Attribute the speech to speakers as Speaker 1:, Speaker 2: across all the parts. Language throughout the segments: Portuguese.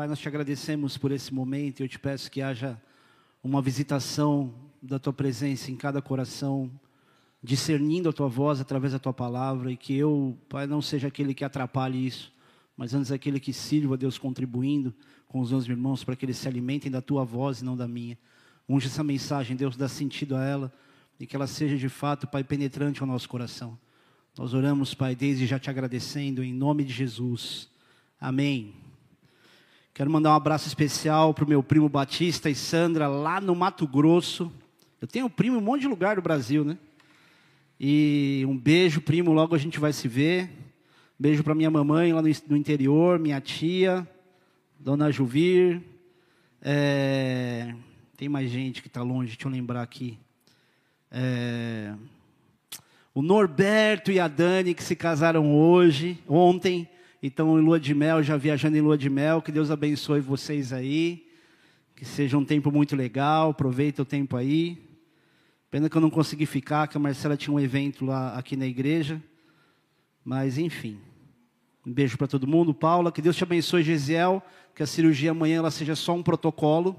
Speaker 1: Pai, nós te agradecemos por esse momento e eu te peço que haja uma visitação da tua presença em cada coração, discernindo a tua voz através da tua palavra e que eu, Pai, não seja aquele que atrapalhe isso, mas antes aquele que sirva, Deus, contribuindo com os meus irmãos para que eles se alimentem da tua voz e não da minha. Unge essa mensagem, Deus, dá sentido a ela e que ela seja de fato, Pai, penetrante ao nosso coração. Nós oramos, Pai, desde já te agradecendo, em nome de Jesus. Amém. Quero mandar um abraço especial para o meu primo Batista e Sandra, lá no Mato Grosso. Eu tenho primo em um monte de lugar do Brasil, né? E um beijo, primo, logo a gente vai se ver. Beijo para minha mamãe lá no interior, minha tia, Dona Juvir. É... Tem mais gente que está longe, deixa eu lembrar aqui. É... O Norberto e a Dani que se casaram hoje, ontem, e estão em lua de mel, já viajando em lua de mel. Que Deus abençoe vocês aí. Que seja um tempo muito legal. Aproveita o tempo aí. Pena que eu não consegui ficar, que a Marcela tinha um evento lá aqui na igreja. Mas enfim. Um beijo para todo mundo. Paula, que Deus te abençoe, Gesiel. Que a cirurgia amanhã ela seja só um protocolo.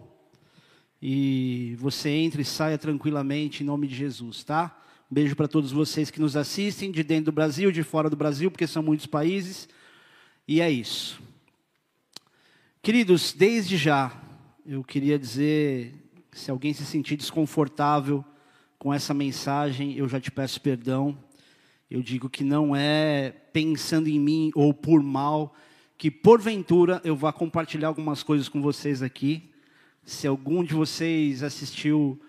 Speaker 1: E você entre e saia tranquilamente em nome de Jesus, tá? Beijo para todos vocês que nos assistem, de dentro do Brasil, de fora do Brasil, porque são muitos países. E é isso. Queridos, desde já, eu queria dizer, se alguém se sentir desconfortável com essa mensagem, eu já te peço perdão. Eu digo que não é pensando em mim ou por mal, que porventura eu vá compartilhar algumas coisas com vocês aqui. Se algum de vocês assistiu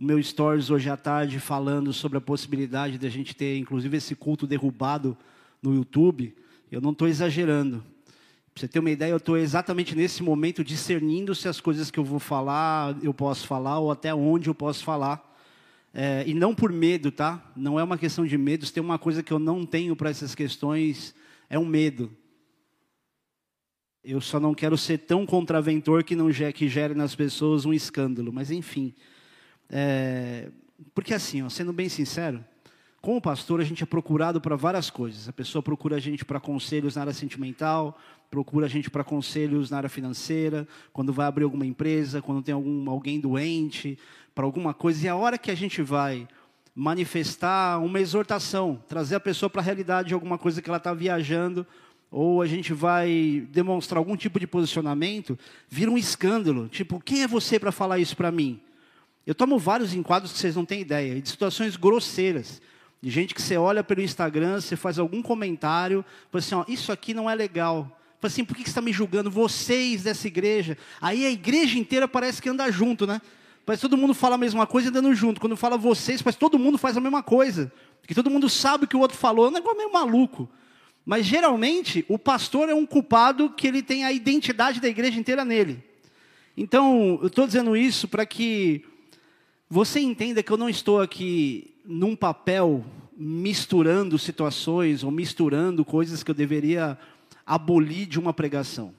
Speaker 1: o meu stories hoje à tarde falando sobre a possibilidade de a gente ter, inclusive, esse culto derrubado no YouTube, eu não estou exagerando. Para você ter uma ideia, eu estou exatamente nesse momento discernindo se as coisas que eu vou falar eu posso falar ou até onde eu posso falar. É, e não por medo, tá? Não é uma questão de medo. Se tem uma coisa que eu não tenho para essas questões, é um medo. Eu só não quero ser tão contraventor que não que gere nas pessoas um escândalo. Mas enfim. É, porque assim, ó, sendo bem sincero, como pastor a gente é procurado para várias coisas. A pessoa procura a gente para conselhos na área sentimental, procura a gente para conselhos na área financeira, quando vai abrir alguma empresa, quando tem algum, alguém doente, para alguma coisa. E a hora que a gente vai manifestar uma exortação, trazer a pessoa para a realidade de alguma coisa que ela está viajando, ou a gente vai demonstrar algum tipo de posicionamento, vira um escândalo. Tipo, quem é você para falar isso para mim? Eu tomo vários enquadros que vocês não têm ideia, de situações grosseiras. De gente que você olha pelo Instagram, você faz algum comentário, fala assim, ó, isso aqui não é legal. Fala assim, por que você está me julgando? Vocês dessa igreja. Aí a igreja inteira parece que anda junto, né? Parece que todo mundo fala a mesma coisa andando junto. Quando fala vocês, parece que todo mundo faz a mesma coisa. Porque todo mundo sabe o que o outro falou. É um negócio meio maluco. Mas geralmente, o pastor é um culpado que ele tem a identidade da igreja inteira nele. Então, eu estou dizendo isso para que você entenda que eu não estou aqui num papel misturando situações ou misturando coisas que eu deveria abolir de uma pregação.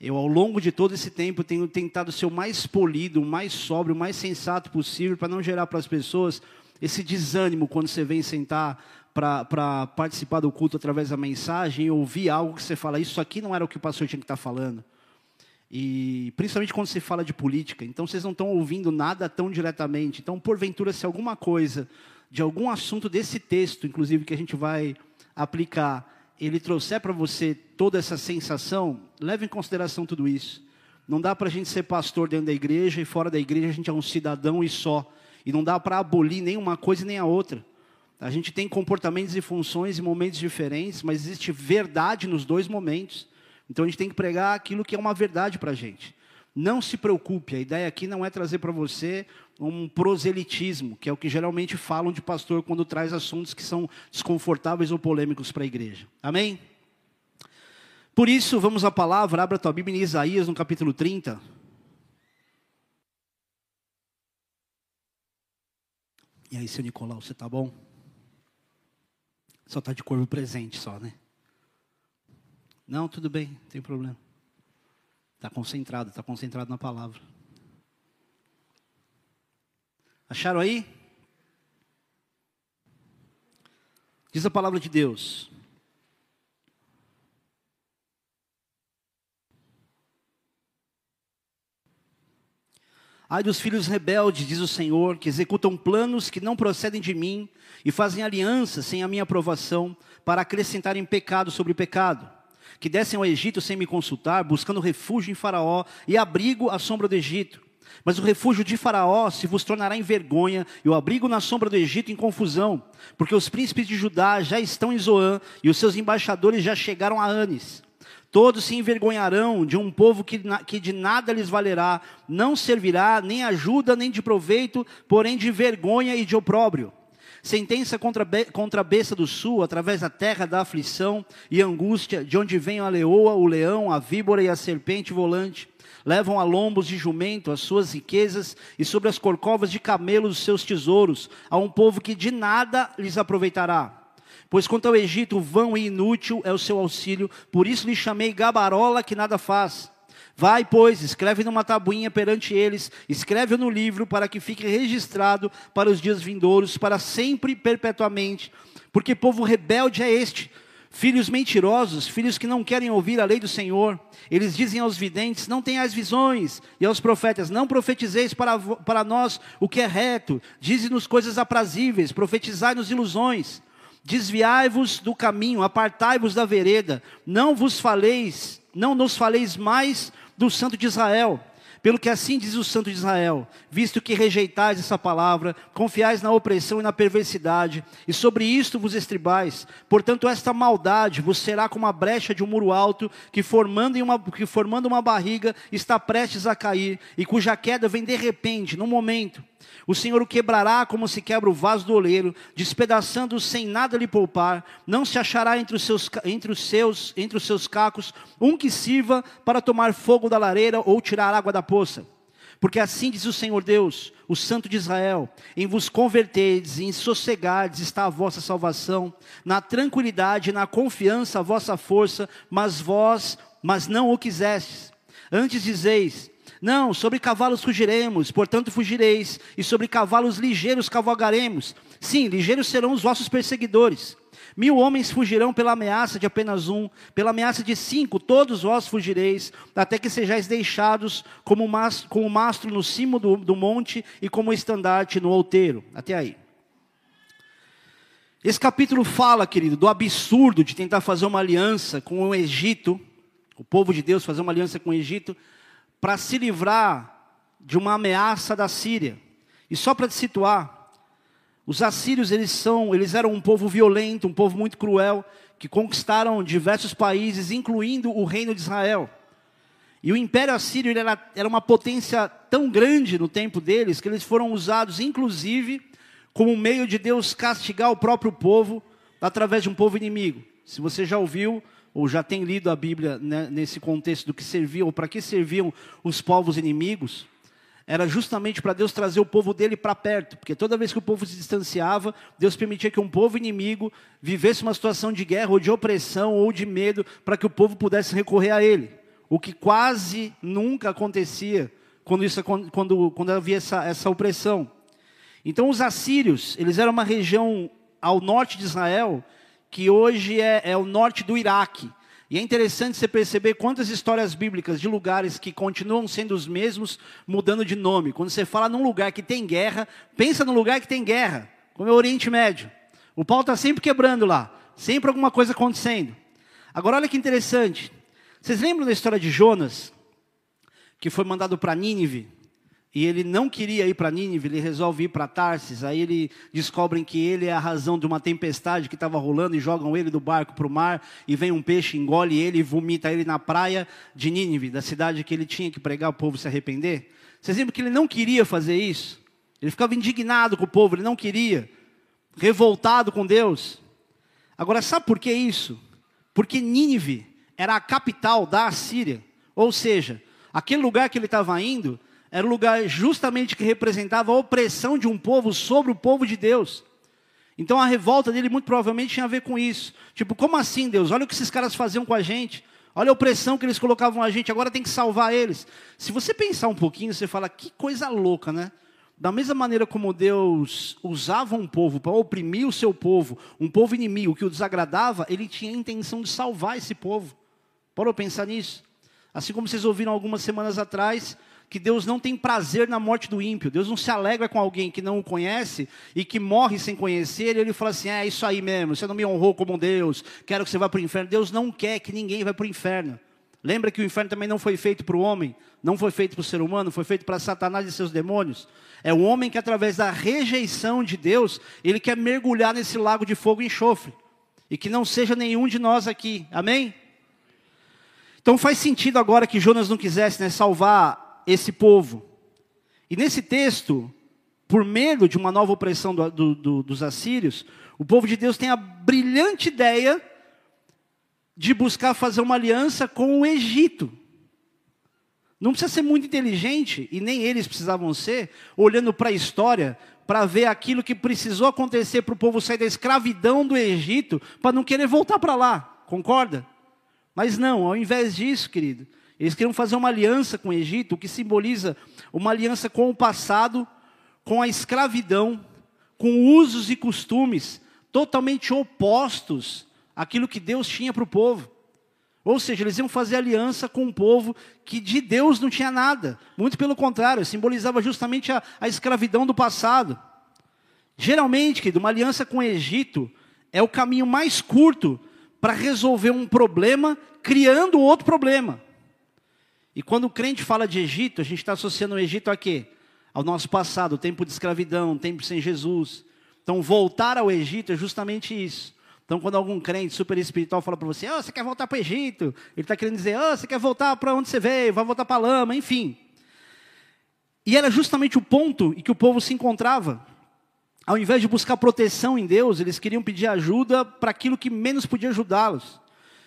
Speaker 1: Eu, ao longo de todo esse tempo, tenho tentado ser o mais polido, o mais sóbrio, o mais sensato possível, para não gerar para as pessoas esse desânimo quando você vem sentar para participar do culto através da mensagem e ouvir algo que você fala, isso aqui não era o que o pastor tinha que estar tá falando. E principalmente quando se fala de política, então vocês não estão ouvindo nada tão diretamente. Então, porventura, se alguma coisa de algum assunto desse texto, inclusive que a gente vai aplicar, ele trouxer para você toda essa sensação, leve em consideração tudo isso. Não dá para a gente ser pastor dentro da igreja e fora da igreja a gente é um cidadão e só. E não dá para abolir nem uma coisa nem a outra. A gente tem comportamentos e funções em momentos diferentes, mas existe verdade nos dois momentos. Então a gente tem que pregar aquilo que é uma verdade para a gente. Não se preocupe, a ideia aqui não é trazer para você um proselitismo, que é o que geralmente falam de pastor quando traz assuntos que são desconfortáveis ou polêmicos para a igreja. Amém? Por isso, vamos à palavra, abra tua Bíblia em Isaías, no capítulo 30. E aí, seu Nicolau, você tá bom? Só tá de corpo presente só, né? Não, tudo bem, não tem problema. Está concentrado, está concentrado na palavra. Acharam aí? Diz a palavra de Deus. Ai dos filhos rebeldes, diz o Senhor, que executam planos que não procedem de mim e fazem alianças sem a minha aprovação para acrescentarem pecado sobre pecado que descem ao Egito sem me consultar, buscando refúgio em Faraó e abrigo à sombra do Egito. Mas o refúgio de Faraó se vos tornará em vergonha, e o abrigo na sombra do Egito em confusão, porque os príncipes de Judá já estão em Zoã, e os seus embaixadores já chegaram a Anes. Todos se envergonharão de um povo que, que de nada lhes valerá, não servirá nem ajuda nem de proveito, porém de vergonha e de opróbrio. Sentença contra, contra a besta do sul, através da terra da aflição e angústia, de onde vem a leoa, o leão, a víbora e a serpente volante. Levam a lombos de jumento as suas riquezas e sobre as corcovas de camelos os seus tesouros, a um povo que de nada lhes aproveitará. Pois quanto ao Egito, vão e inútil é o seu auxílio, por isso lhe chamei gabarola que nada faz. Vai, pois, escreve numa tabuinha perante eles, escreve-o no livro, para que fique registrado para os dias vindouros, para sempre, perpetuamente. Porque povo rebelde é este, filhos mentirosos, filhos que não querem ouvir a lei do Senhor. Eles dizem aos videntes: Não tenhais visões, e aos profetas: Não profetizeis para, para nós o que é reto, dize-nos coisas aprazíveis, profetizai-nos ilusões. Desviai-vos do caminho, apartai-vos da vereda, não vos faleis, não nos faleis mais do Santo de Israel. Pelo que assim diz o Santo de Israel: visto que rejeitais essa palavra, confiais na opressão e na perversidade, e sobre isto vos estribais, portanto, esta maldade vos será como a brecha de um muro alto, que formando, uma, que formando uma barriga está prestes a cair, e cuja queda vem de repente, num momento. O Senhor o quebrará como se quebra o vaso do oleiro, despedaçando-o sem nada lhe poupar. Não se achará entre os, seus, entre, os seus, entre os seus cacos um que sirva para tomar fogo da lareira ou tirar água da poça. Porque assim diz o Senhor Deus, o Santo de Israel: em vos converterdes e em sossegardes está a vossa salvação, na tranquilidade e na confiança a vossa força, mas vós, mas não o quisestes. Antes dizeis: não, sobre cavalos fugiremos, portanto fugireis, e sobre cavalos ligeiros cavalgaremos. Sim, ligeiros serão os vossos perseguidores. Mil homens fugirão pela ameaça de apenas um, pela ameaça de cinco, todos vós fugireis, até que sejais deixados como, mas, como mastro no cimo do, do monte e como estandarte no outeiro. Até aí. Esse capítulo fala, querido, do absurdo de tentar fazer uma aliança com o Egito, o povo de Deus fazer uma aliança com o Egito, para se livrar de uma ameaça da Síria. E só para te situar, os assírios eles são, eles eram um povo violento, um povo muito cruel, que conquistaram diversos países, incluindo o reino de Israel. E o Império Assírio era, era uma potência tão grande no tempo deles que eles foram usados, inclusive, como meio de Deus castigar o próprio povo através de um povo inimigo. Se você já ouviu ou já tem lido a Bíblia né, nesse contexto do que serviam, ou para que serviam os povos inimigos, era justamente para Deus trazer o povo dele para perto, porque toda vez que o povo se distanciava, Deus permitia que um povo inimigo vivesse uma situação de guerra, ou de opressão, ou de medo, para que o povo pudesse recorrer a ele. O que quase nunca acontecia quando, isso, quando, quando havia essa, essa opressão. Então, os assírios, eles eram uma região ao norte de Israel, que hoje é, é o norte do Iraque. E é interessante você perceber quantas histórias bíblicas de lugares que continuam sendo os mesmos, mudando de nome. Quando você fala num lugar que tem guerra, pensa num lugar que tem guerra, como é o Oriente Médio. O pau está sempre quebrando lá, sempre alguma coisa acontecendo. Agora olha que interessante. Vocês lembram da história de Jonas, que foi mandado para Nínive? E ele não queria ir para Nínive, ele resolve ir para Tarsis. Aí ele descobrem que ele é a razão de uma tempestade que estava rolando e jogam ele do barco para o mar. E vem um peixe, engole ele e vomita ele na praia de Nínive, da cidade que ele tinha que pregar o povo se arrepender. Vocês lembram que ele não queria fazer isso? Ele ficava indignado com o povo, ele não queria, revoltado com Deus. Agora, sabe por que isso? Porque Nínive era a capital da Assíria. Ou seja, aquele lugar que ele estava indo era o lugar justamente que representava a opressão de um povo sobre o povo de Deus. Então a revolta dele muito provavelmente tinha a ver com isso. Tipo, como assim, Deus? Olha o que esses caras faziam com a gente. Olha a opressão que eles colocavam a gente, agora tem que salvar eles. Se você pensar um pouquinho, você fala, que coisa louca, né? Da mesma maneira como Deus usava um povo para oprimir o seu povo, um povo inimigo que o desagradava, ele tinha a intenção de salvar esse povo. Parou pensar nisso? Assim como vocês ouviram algumas semanas atrás, que Deus não tem prazer na morte do ímpio. Deus não se alegra com alguém que não o conhece e que morre sem conhecer. E ele fala assim: é isso aí mesmo, você não me honrou como Deus, quero que você vá para o inferno. Deus não quer que ninguém vá para o inferno. Lembra que o inferno também não foi feito para o homem, não foi feito para o ser humano, foi feito para Satanás e seus demônios. É o homem que, através da rejeição de Deus, ele quer mergulhar nesse lago de fogo e enxofre. E que não seja nenhum de nós aqui. Amém? Então faz sentido agora que Jonas não quisesse né, salvar esse povo. E nesse texto, por medo de uma nova opressão do, do, do, dos assírios, o povo de Deus tem a brilhante ideia de buscar fazer uma aliança com o Egito. Não precisa ser muito inteligente, e nem eles precisavam ser, olhando para a história, para ver aquilo que precisou acontecer para o povo sair da escravidão do Egito, para não querer voltar para lá. Concorda? Mas não, ao invés disso, querido, eles queriam fazer uma aliança com o Egito, o que simboliza uma aliança com o passado, com a escravidão, com usos e costumes totalmente opostos àquilo que Deus tinha para o povo. Ou seja, eles iam fazer aliança com um povo que de Deus não tinha nada. Muito pelo contrário, simbolizava justamente a, a escravidão do passado. Geralmente, querido, uma aliança com o Egito é o caminho mais curto para resolver um problema, criando outro problema. E quando o crente fala de Egito, a gente está associando o Egito a quê? Ao nosso passado, o tempo de escravidão, o tempo sem Jesus. Então, voltar ao Egito é justamente isso. Então, quando algum crente super espiritual fala para você, oh, você quer voltar para o Egito? Ele está querendo dizer, oh, você quer voltar para onde você veio, vai voltar para a lama, enfim. E era justamente o ponto em que o povo se encontrava ao invés de buscar proteção em Deus, eles queriam pedir ajuda para aquilo que menos podia ajudá-los.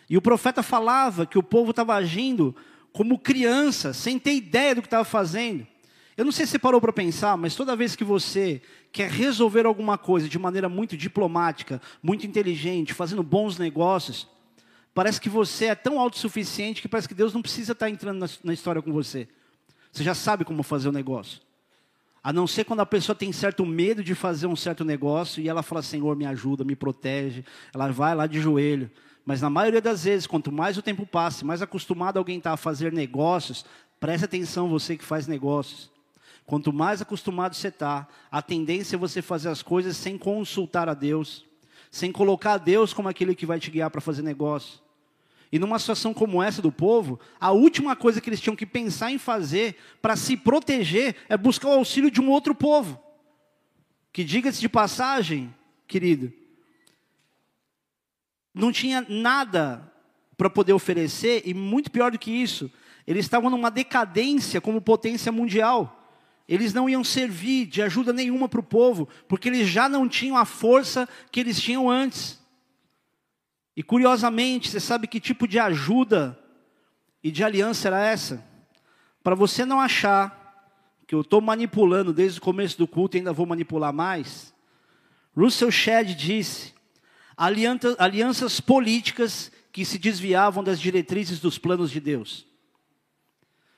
Speaker 1: E o profeta falava que o povo estava agindo como criança, sem ter ideia do que estava fazendo. Eu não sei se você parou para pensar, mas toda vez que você quer resolver alguma coisa de maneira muito diplomática, muito inteligente, fazendo bons negócios, parece que você é tão autossuficiente que parece que Deus não precisa estar entrando na, na história com você. Você já sabe como fazer o negócio. A não ser quando a pessoa tem certo medo de fazer um certo negócio e ela fala: Senhor, me ajuda, me protege. Ela vai lá de joelho. Mas na maioria das vezes, quanto mais o tempo passa, mais acostumado alguém está a fazer negócios, preste atenção, você que faz negócios. Quanto mais acostumado você está, a tendência é você fazer as coisas sem consultar a Deus, sem colocar Deus como aquele que vai te guiar para fazer negócio. E numa situação como essa do povo, a última coisa que eles tinham que pensar em fazer para se proteger é buscar o auxílio de um outro povo. Que diga-se de passagem, querido, não tinha nada para poder oferecer, e muito pior do que isso, eles estavam numa decadência como potência mundial. Eles não iam servir de ajuda nenhuma para o povo, porque eles já não tinham a força que eles tinham antes. E curiosamente, você sabe que tipo de ajuda e de aliança era essa? Para você não achar que eu estou manipulando desde o começo do culto e ainda vou manipular mais, Russell Shedd disse: alianças políticas que se desviavam das diretrizes dos planos de Deus.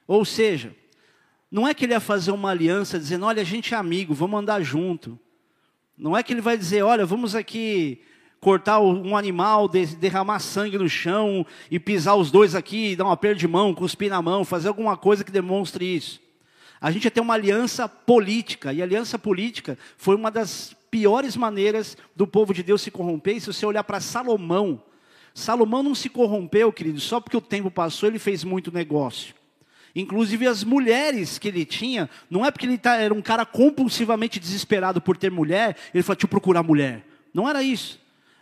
Speaker 1: Ou seja, não é que ele ia fazer uma aliança dizendo, olha, a gente é amigo, vamos andar junto. Não é que ele vai dizer, olha, vamos aqui cortar um animal, derramar sangue no chão e pisar os dois aqui, dar uma perda de mão, cuspir na mão, fazer alguma coisa que demonstre isso. A gente ter uma aliança política, e aliança política foi uma das piores maneiras do povo de Deus se corromper. E se você olhar para Salomão, Salomão não se corrompeu, querido, só porque o tempo passou, ele fez muito negócio. Inclusive as mulheres que ele tinha, não é porque ele tá, era um cara compulsivamente desesperado por ter mulher, ele falou, deixa eu procurar mulher. Não era isso.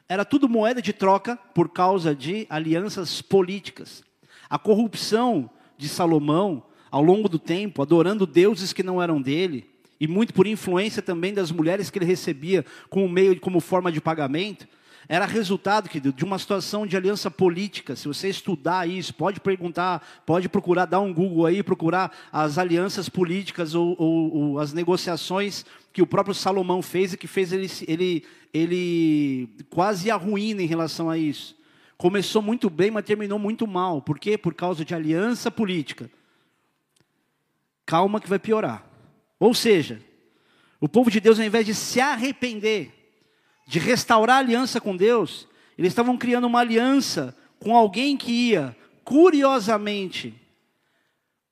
Speaker 1: Era tudo moeda de troca por causa de alianças políticas. A corrupção de Salomão, ao longo do tempo, adorando deuses que não eram dele, e muito por influência também das mulheres que ele recebia como meio, como forma de pagamento, era resultado querido, de uma situação de aliança política. Se você estudar isso, pode perguntar, pode procurar, dar um Google aí, procurar as alianças políticas ou, ou, ou as negociações que o próprio Salomão fez e que fez ele, ele, ele quase a ruína em relação a isso. Começou muito bem, mas terminou muito mal. Por quê? Por causa de aliança política. Calma que vai piorar. Ou seja, o povo de Deus, ao invés de se arrepender, de restaurar a aliança com Deus, eles estavam criando uma aliança com alguém que ia, curiosamente,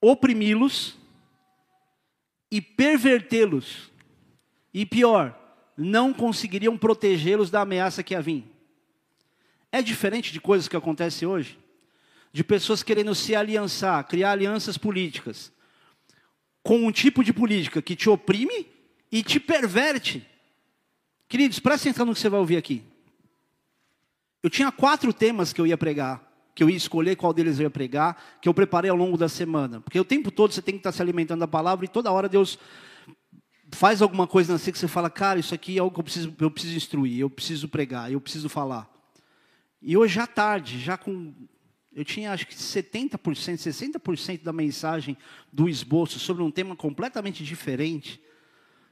Speaker 1: oprimi-los e pervertê-los. E pior, não conseguiriam protegê-los da ameaça que ia vir. É diferente de coisas que acontecem hoje? De pessoas querendo se aliançar, criar alianças políticas, com um tipo de política que te oprime e te perverte. Queridos, presta atenção no que você vai ouvir aqui. Eu tinha quatro temas que eu ia pregar que eu ia escolher qual deles eu ia pregar, que eu preparei ao longo da semana. Porque o tempo todo você tem que estar se alimentando da palavra e toda hora Deus faz alguma coisa assim que você fala, cara, isso aqui é algo que eu preciso, eu preciso instruir, eu preciso pregar, eu preciso falar. E hoje à tarde, já com. Eu tinha acho que 70%, 60% da mensagem do esboço sobre um tema completamente diferente.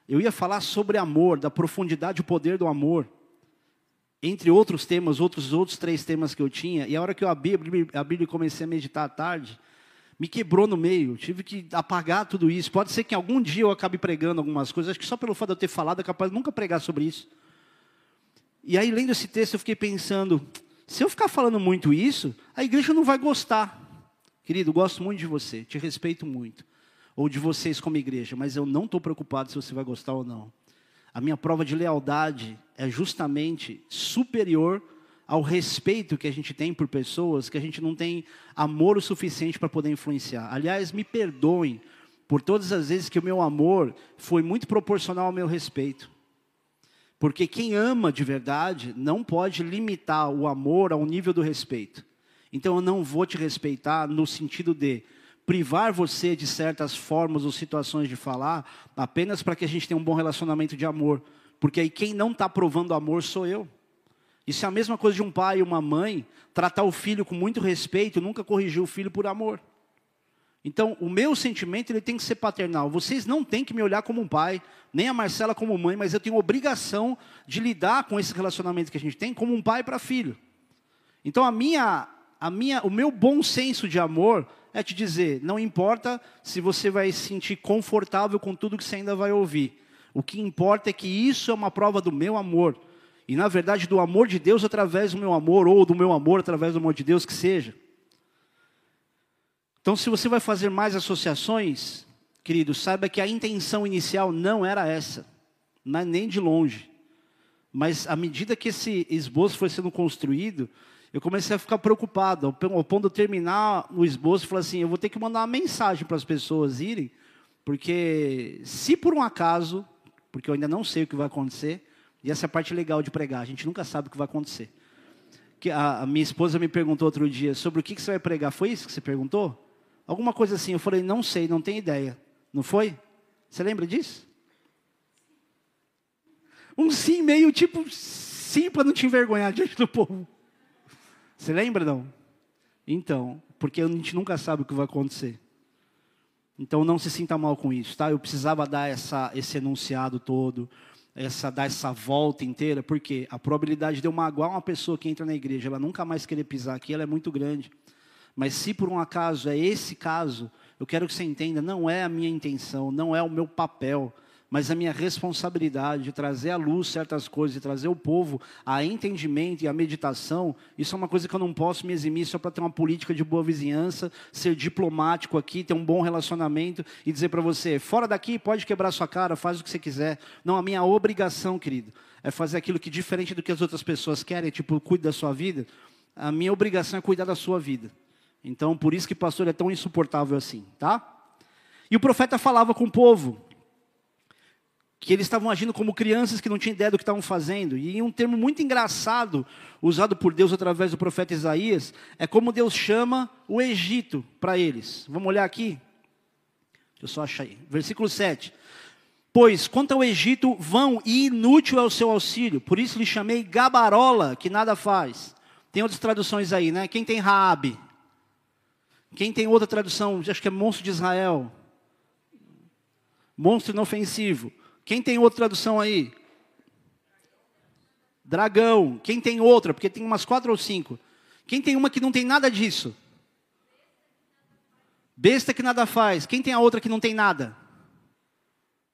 Speaker 1: Eu ia falar sobre amor, da profundidade e o poder do amor entre outros temas, outros outros três temas que eu tinha, e a hora que eu abri a Bíblia e comecei a meditar à tarde, me quebrou no meio, tive que apagar tudo isso. Pode ser que algum dia eu acabe pregando algumas coisas, acho que só pelo fato de eu ter falado é capaz de nunca pregar sobre isso. E aí, lendo esse texto, eu fiquei pensando: se eu ficar falando muito isso, a igreja não vai gostar. Querido, gosto muito de você, te respeito muito, ou de vocês como igreja, mas eu não estou preocupado se você vai gostar ou não. A minha prova de lealdade é justamente superior ao respeito que a gente tem por pessoas que a gente não tem amor o suficiente para poder influenciar. Aliás, me perdoem por todas as vezes que o meu amor foi muito proporcional ao meu respeito. Porque quem ama de verdade não pode limitar o amor ao nível do respeito. Então eu não vou te respeitar no sentido de privar você de certas formas ou situações de falar, apenas para que a gente tenha um bom relacionamento de amor. Porque aí quem não está provando amor sou eu. Isso é a mesma coisa de um pai e uma mãe tratar o filho com muito respeito, nunca corrigir o filho por amor. Então, o meu sentimento ele tem que ser paternal. Vocês não têm que me olhar como um pai, nem a Marcela como mãe, mas eu tenho obrigação de lidar com esse relacionamento que a gente tem como um pai para filho. Então, a minha, a minha, o meu bom senso de amor é te dizer: não importa se você vai se sentir confortável com tudo que você ainda vai ouvir. O que importa é que isso é uma prova do meu amor. E, na verdade, do amor de Deus através do meu amor, ou do meu amor através do amor de Deus, que seja. Então, se você vai fazer mais associações, querido, saiba que a intenção inicial não era essa, nem de longe. Mas, à medida que esse esboço foi sendo construído, eu comecei a ficar preocupado, ao ponto de terminar o esboço, falei assim, eu vou ter que mandar uma mensagem para as pessoas irem, porque se por um acaso, porque eu ainda não sei o que vai acontecer, e essa é a parte legal de pregar, a gente nunca sabe o que vai acontecer. Que a, a minha esposa me perguntou outro dia sobre o que, que você vai pregar, foi isso que você perguntou? Alguma coisa assim, eu falei, não sei, não tenho ideia. Não foi? Você lembra disso? Um sim meio tipo sim para não te envergonhar diante do povo. Você lembra, não? Então, porque a gente nunca sabe o que vai acontecer. Então não se sinta mal com isso, tá? Eu precisava dar essa, esse enunciado todo, essa, dar essa volta inteira, porque a probabilidade de eu magoar uma pessoa que entra na igreja, ela nunca mais querer pisar aqui, ela é muito grande. Mas se por um acaso é esse caso, eu quero que você entenda, não é a minha intenção, não é o meu papel mas a minha responsabilidade de trazer à luz certas coisas, de trazer o povo a entendimento e a meditação, isso é uma coisa que eu não posso me eximir só para ter uma política de boa vizinhança, ser diplomático aqui, ter um bom relacionamento e dizer para você, fora daqui pode quebrar sua cara, faz o que você quiser. Não, a minha obrigação, querido, é fazer aquilo que diferente do que as outras pessoas querem, tipo, cuide da sua vida. A minha obrigação é cuidar da sua vida. Então, por isso que pastor é tão insuportável assim, tá? E o profeta falava com o povo, que eles estavam agindo como crianças que não tinham ideia do que estavam fazendo. E um termo muito engraçado, usado por Deus através do profeta Isaías, é como Deus chama o Egito para eles. Vamos olhar aqui? Deixa eu só achar aí. Versículo 7. Pois, quanto ao Egito, vão e inútil é o seu auxílio. Por isso lhe chamei gabarola, que nada faz. Tem outras traduções aí, né? Quem tem Raabe? Quem tem outra tradução? Acho que é monstro de Israel. Monstro inofensivo. Quem tem outra tradução aí? Dragão. Quem tem outra? Porque tem umas quatro ou cinco. Quem tem uma que não tem nada disso? Besta que nada faz. Quem tem a outra que não tem nada?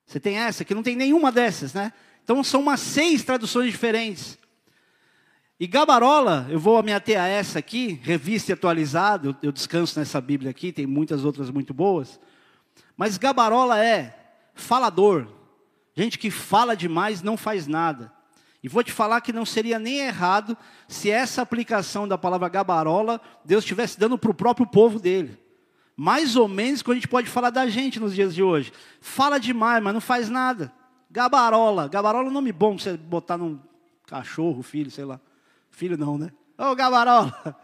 Speaker 1: Você tem essa que não tem nenhuma dessas, né? Então são umas seis traduções diferentes. E Gabarola, eu vou me ater a essa aqui, revista atualizada, eu, descanso nessa Bíblia aqui, tem muitas outras muito boas. Mas Gabarola é falador, gente que fala demais não faz nada. E vou te falar que não seria nem errado se essa aplicação da palavra gabarola Deus estivesse dando para o próprio povo dele. Mais ou menos que a gente pode falar da gente nos dias de hoje. Fala demais, mas não faz nada. Gabarola. Gabarola é um nome bom para você botar num cachorro, filho, sei lá. Filho não, né? Ô, Gabarola.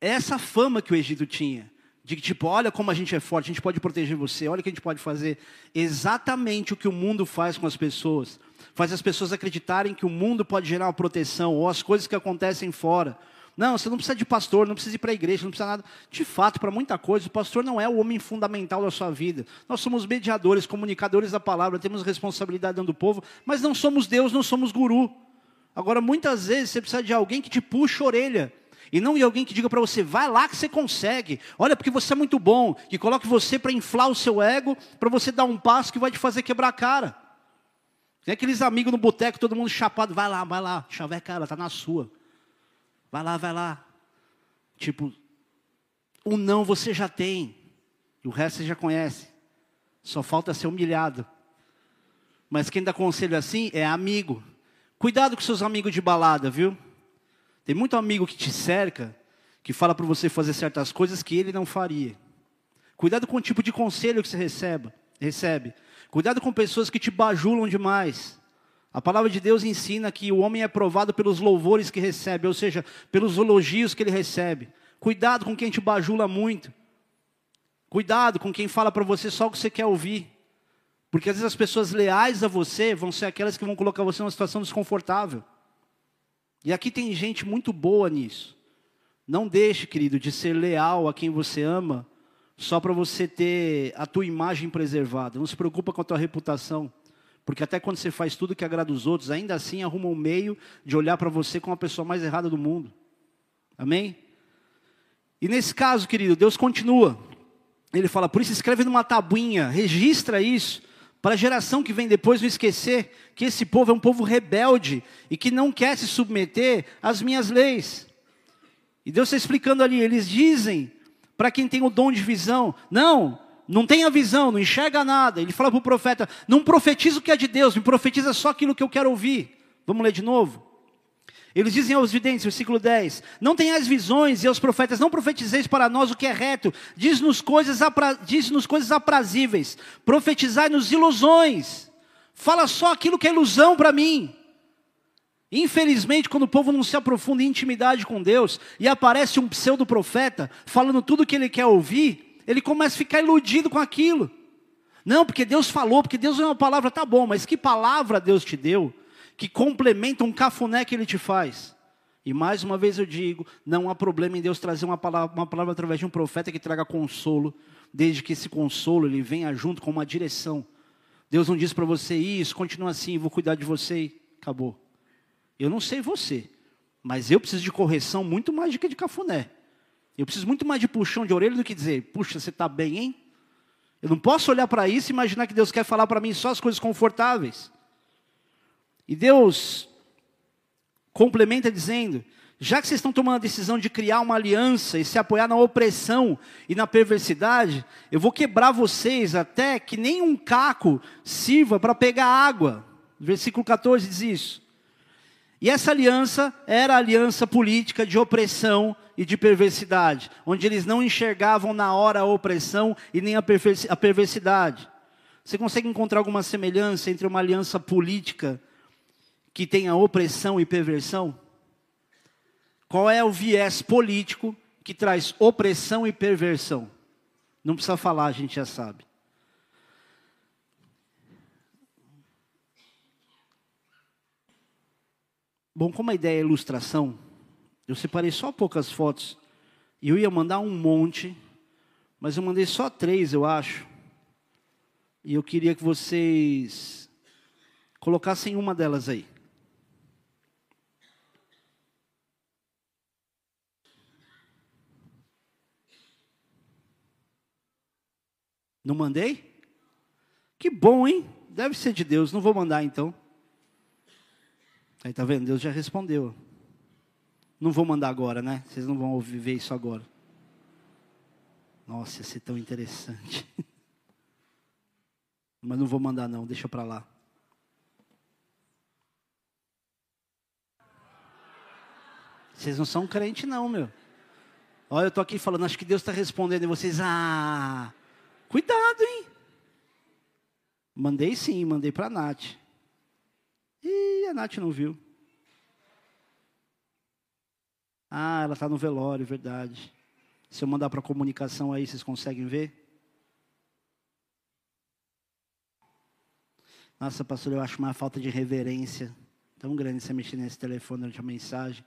Speaker 1: Essa fama que o Egito tinha. De que, tipo, olha como a gente é forte, a gente pode proteger você, olha o que a gente pode fazer. Exatamente o que o mundo faz com as pessoas. Faz as pessoas acreditarem que o mundo pode gerar uma proteção, ou as coisas que acontecem fora. Não, você não precisa de pastor, não precisa ir para a igreja, não precisa nada. De fato, para muita coisa, o pastor não é o homem fundamental da sua vida. Nós somos mediadores, comunicadores da palavra, temos responsabilidade dentro do povo, mas não somos Deus, não somos guru. Agora, muitas vezes, você precisa de alguém que te puxe a orelha. E não de alguém que diga para você, vai lá que você consegue. Olha, porque você é muito bom. Que coloque você para inflar o seu ego, para você dar um passo que vai te fazer quebrar a cara. Tem aqueles amigos no boteco, todo mundo chapado, vai lá, vai lá, chavé cara, tá na sua. Vai lá, vai lá. Tipo, o não você já tem. E o resto você já conhece. Só falta ser humilhado. Mas quem dá conselho assim é amigo. Cuidado com seus amigos de balada, viu? Tem muito amigo que te cerca, que fala para você fazer certas coisas que ele não faria. Cuidado com o tipo de conselho que você receba, recebe. Cuidado com pessoas que te bajulam demais. A palavra de Deus ensina que o homem é provado pelos louvores que recebe, ou seja, pelos elogios que ele recebe. Cuidado com quem te bajula muito. Cuidado com quem fala para você só o que você quer ouvir. Porque às vezes as pessoas leais a você vão ser aquelas que vão colocar você numa situação desconfortável. E aqui tem gente muito boa nisso. Não deixe, querido, de ser leal a quem você ama, só para você ter a tua imagem preservada. Não se preocupa com a tua reputação. Porque até quando você faz tudo que agrada os outros, ainda assim arruma um meio de olhar para você como a pessoa mais errada do mundo. Amém? E nesse caso, querido, Deus continua. Ele fala, por isso escreve numa tabuinha, registra isso, para a geração que vem depois não esquecer que esse povo é um povo rebelde e que não quer se submeter às minhas leis. E Deus está explicando ali, eles dizem para quem tem o dom de visão, não, não tem a visão, não enxerga nada. Ele fala para o profeta: não profetiza o que é de Deus, me profetiza só aquilo que eu quero ouvir. Vamos ler de novo? Eles dizem aos videntes, versículo 10: Não tenhais visões, e aos profetas, não profetizeis para nós o que é reto, diz-nos coisas, apra... diz coisas aprazíveis, profetizai-nos ilusões, fala só aquilo que é ilusão para mim. Infelizmente, quando o povo não se aprofunda em intimidade com Deus, e aparece um pseudo-profeta, falando tudo o que ele quer ouvir, ele começa a ficar iludido com aquilo. Não, porque Deus falou, porque Deus é uma palavra, tá bom, mas que palavra Deus te deu que complementa um cafuné que ele te faz? E mais uma vez eu digo, não há problema em Deus trazer uma palavra, uma palavra através de um profeta que traga consolo, desde que esse consolo ele venha junto com uma direção. Deus não diz para você isso, continua assim, vou cuidar de você e acabou. Eu não sei você, mas eu preciso de correção muito mais do que de cafuné. Eu preciso muito mais de puxão de orelha do que dizer, puxa, você está bem, hein? Eu não posso olhar para isso e imaginar que Deus quer falar para mim só as coisas confortáveis. E Deus complementa dizendo: já que vocês estão tomando a decisão de criar uma aliança e se apoiar na opressão e na perversidade, eu vou quebrar vocês até que nem um caco sirva para pegar água. Versículo 14 diz isso. E essa aliança era a aliança política de opressão e de perversidade, onde eles não enxergavam na hora a opressão e nem a perversidade. Você consegue encontrar alguma semelhança entre uma aliança política que tenha opressão e perversão? Qual é o viés político que traz opressão e perversão? Não precisa falar, a gente já sabe. Bom, como a ideia é ilustração, eu separei só poucas fotos. E eu ia mandar um monte, mas eu mandei só três, eu acho. E eu queria que vocês colocassem uma delas aí. Não mandei? Que bom, hein? Deve ser de Deus, não vou mandar então. Aí tá vendo? Deus já respondeu. Não vou mandar agora, né? Vocês não vão ouvir ver isso agora. Nossa, ia ser tão interessante. Mas não vou mandar não, deixa para lá. Vocês não são crente não, meu. Olha, eu estou aqui falando, acho que Deus está respondendo e vocês, ah, cuidado, hein? Mandei sim, mandei para a Nath. E a Nath não viu. Ah, ela está no velório, verdade. Se eu mandar para comunicação aí, vocês conseguem ver? Nossa, pastor, eu acho uma falta de reverência tão grande você mexer nesse telefone durante a mensagem.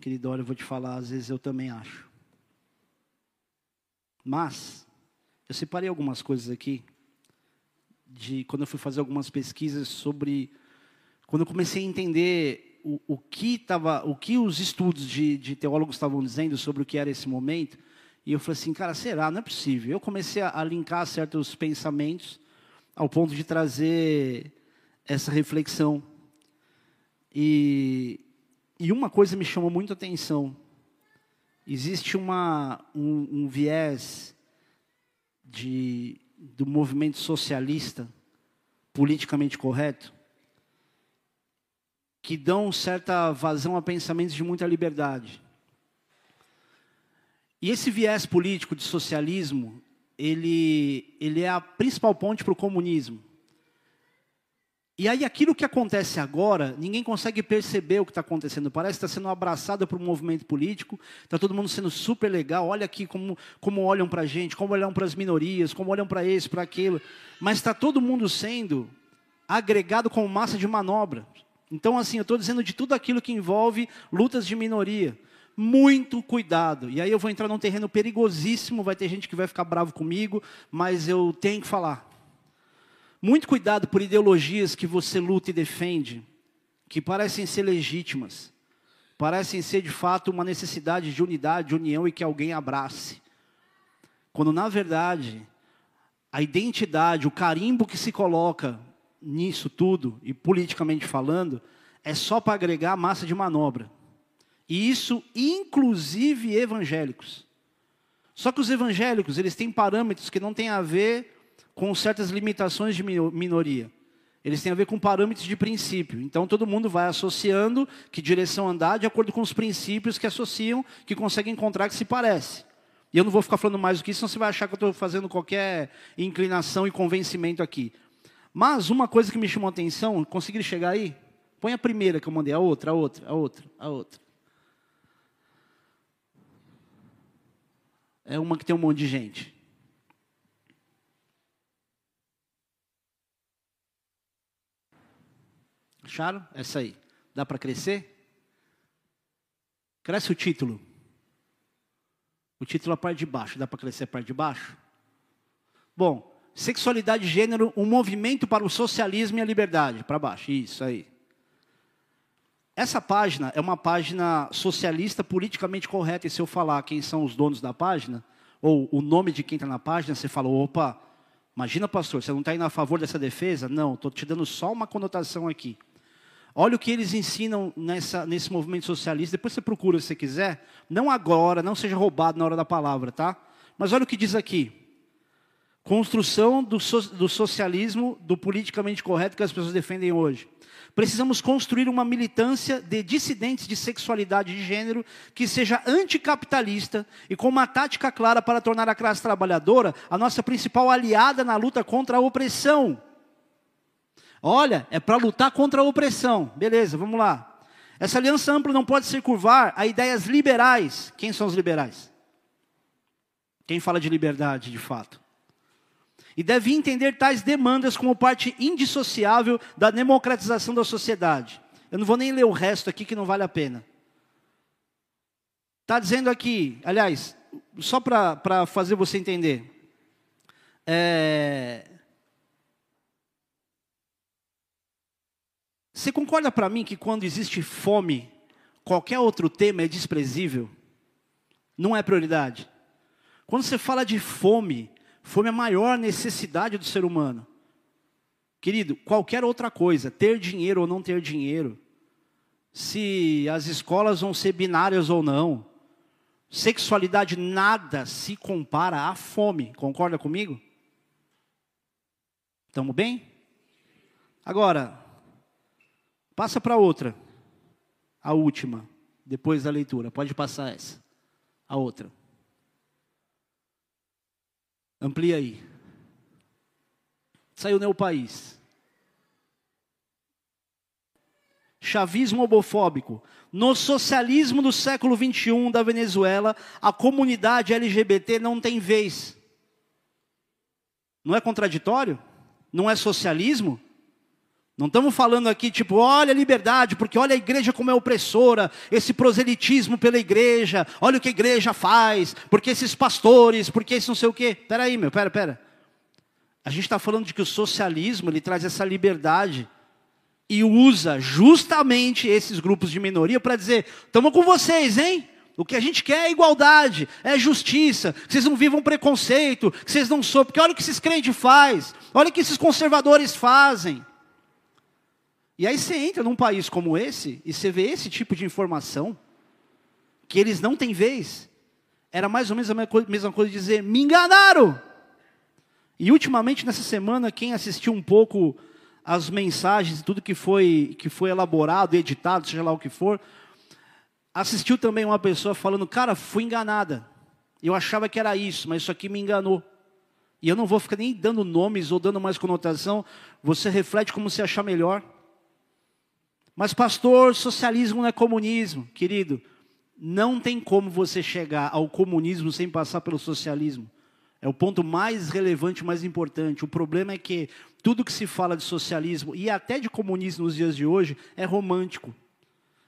Speaker 1: Querido, olha, eu vou te falar, às vezes eu também acho. Mas, eu separei algumas coisas aqui, de quando eu fui fazer algumas pesquisas sobre. Quando eu comecei a entender o, o, que, tava, o que os estudos de, de teólogos estavam dizendo sobre o que era esse momento, e eu falei assim, cara, será? Não é possível. Eu comecei a, a linkar certos pensamentos ao ponto de trazer essa reflexão. E, e uma coisa me chamou muito a atenção. Existe uma, um, um viés de, do movimento socialista, politicamente correto, que dão certa vazão a pensamentos de muita liberdade. E esse viés político de socialismo, ele, ele é a principal ponte para o comunismo. E aí aquilo que acontece agora, ninguém consegue perceber o que está acontecendo. Parece que está sendo abraçado por um movimento político, está todo mundo sendo super legal. Olha aqui como, como olham para a gente, como olham para as minorias, como olham para esse, para aquilo. Mas está todo mundo sendo agregado como massa de manobra. Então, assim, eu estou dizendo de tudo aquilo que envolve lutas de minoria muito cuidado. E aí eu vou entrar num terreno perigosíssimo, vai ter gente que vai ficar bravo comigo, mas eu tenho que falar. Muito cuidado por ideologias que você luta e defende, que parecem ser legítimas, parecem ser de fato uma necessidade de unidade, de união e que alguém abrace. Quando na verdade, a identidade, o carimbo que se coloca nisso tudo, e politicamente falando, é só para agregar massa de manobra. E isso inclusive evangélicos. Só que os evangélicos, eles têm parâmetros que não têm a ver com certas limitações de minoria. Eles têm a ver com parâmetros de princípio. Então todo mundo vai associando que direção andar de acordo com os princípios que associam, que conseguem encontrar que se parece. E eu não vou ficar falando mais do que isso, senão você vai achar que eu estou fazendo qualquer inclinação e convencimento aqui. Mas uma coisa que me chamou a atenção, conseguiram chegar aí? Põe a primeira que eu mandei, a outra, a outra, a outra, a outra. é uma que tem um monte de gente. Acharam? Essa aí. Dá para crescer? Cresce o título. O título é a parte de baixo. Dá para crescer a parte de baixo? Bom, sexualidade e gênero, um movimento para o socialismo e a liberdade. Para baixo. Isso aí. Essa página é uma página socialista politicamente correta, e se eu falar quem são os donos da página, ou o nome de quem está na página, você fala, opa, imagina pastor, você não está indo a favor dessa defesa? Não, estou te dando só uma conotação aqui. Olha o que eles ensinam nessa, nesse movimento socialista, depois você procura se você quiser, não agora, não seja roubado na hora da palavra, tá? Mas olha o que diz aqui. Construção do, so, do socialismo, do politicamente correto que as pessoas defendem hoje. Precisamos construir uma militância de dissidentes de sexualidade de gênero que seja anticapitalista e com uma tática clara para tornar a classe trabalhadora a nossa principal aliada na luta contra a opressão. Olha, é para lutar contra a opressão. Beleza, vamos lá. Essa aliança ampla não pode se curvar a ideias liberais. Quem são os liberais? Quem fala de liberdade de fato? e deve entender tais demandas como parte indissociável da democratização da sociedade. Eu não vou nem ler o resto aqui que não vale a pena. Está dizendo aqui, aliás, só para fazer você entender. É... Você concorda para mim que quando existe fome, qualquer outro tema é desprezível? Não é prioridade? Quando você fala de fome, Fome é a maior necessidade do ser humano. Querido, qualquer outra coisa, ter dinheiro ou não ter dinheiro, se as escolas vão ser binárias ou não, sexualidade nada se compara à fome. Concorda comigo? Estamos bem? Agora, passa para outra. A última, depois da leitura. Pode passar essa. A outra. Amplia aí. Saiu no país. Chavismo homofóbico. No socialismo do século XXI da Venezuela, a comunidade LGBT não tem vez. Não é contraditório? Não é socialismo? Não estamos falando aqui, tipo, olha a liberdade, porque olha a igreja como é opressora, esse proselitismo pela igreja, olha o que a igreja faz, porque esses pastores, porque esse não sei o quê. Pera aí, meu, pera, pera. A gente está falando de que o socialismo, ele traz essa liberdade e usa justamente esses grupos de minoria para dizer, estamos com vocês, hein? O que a gente quer é igualdade, é justiça, que vocês não vivam preconceito, que vocês não sofram, porque olha o que esses crentes fazem, olha o que esses conservadores fazem. E aí você entra num país como esse e você vê esse tipo de informação, que eles não têm vez. Era mais ou menos a mesma coisa de dizer, me enganaram. E ultimamente nessa semana, quem assistiu um pouco as mensagens, tudo que foi, que foi elaborado, editado, seja lá o que for, assistiu também uma pessoa falando, cara, fui enganada. Eu achava que era isso, mas isso aqui me enganou. E eu não vou ficar nem dando nomes ou dando mais conotação, você reflete como se achar melhor. Mas, pastor, socialismo não é comunismo. Querido, não tem como você chegar ao comunismo sem passar pelo socialismo. É o ponto mais relevante, mais importante. O problema é que tudo que se fala de socialismo e até de comunismo nos dias de hoje é romântico.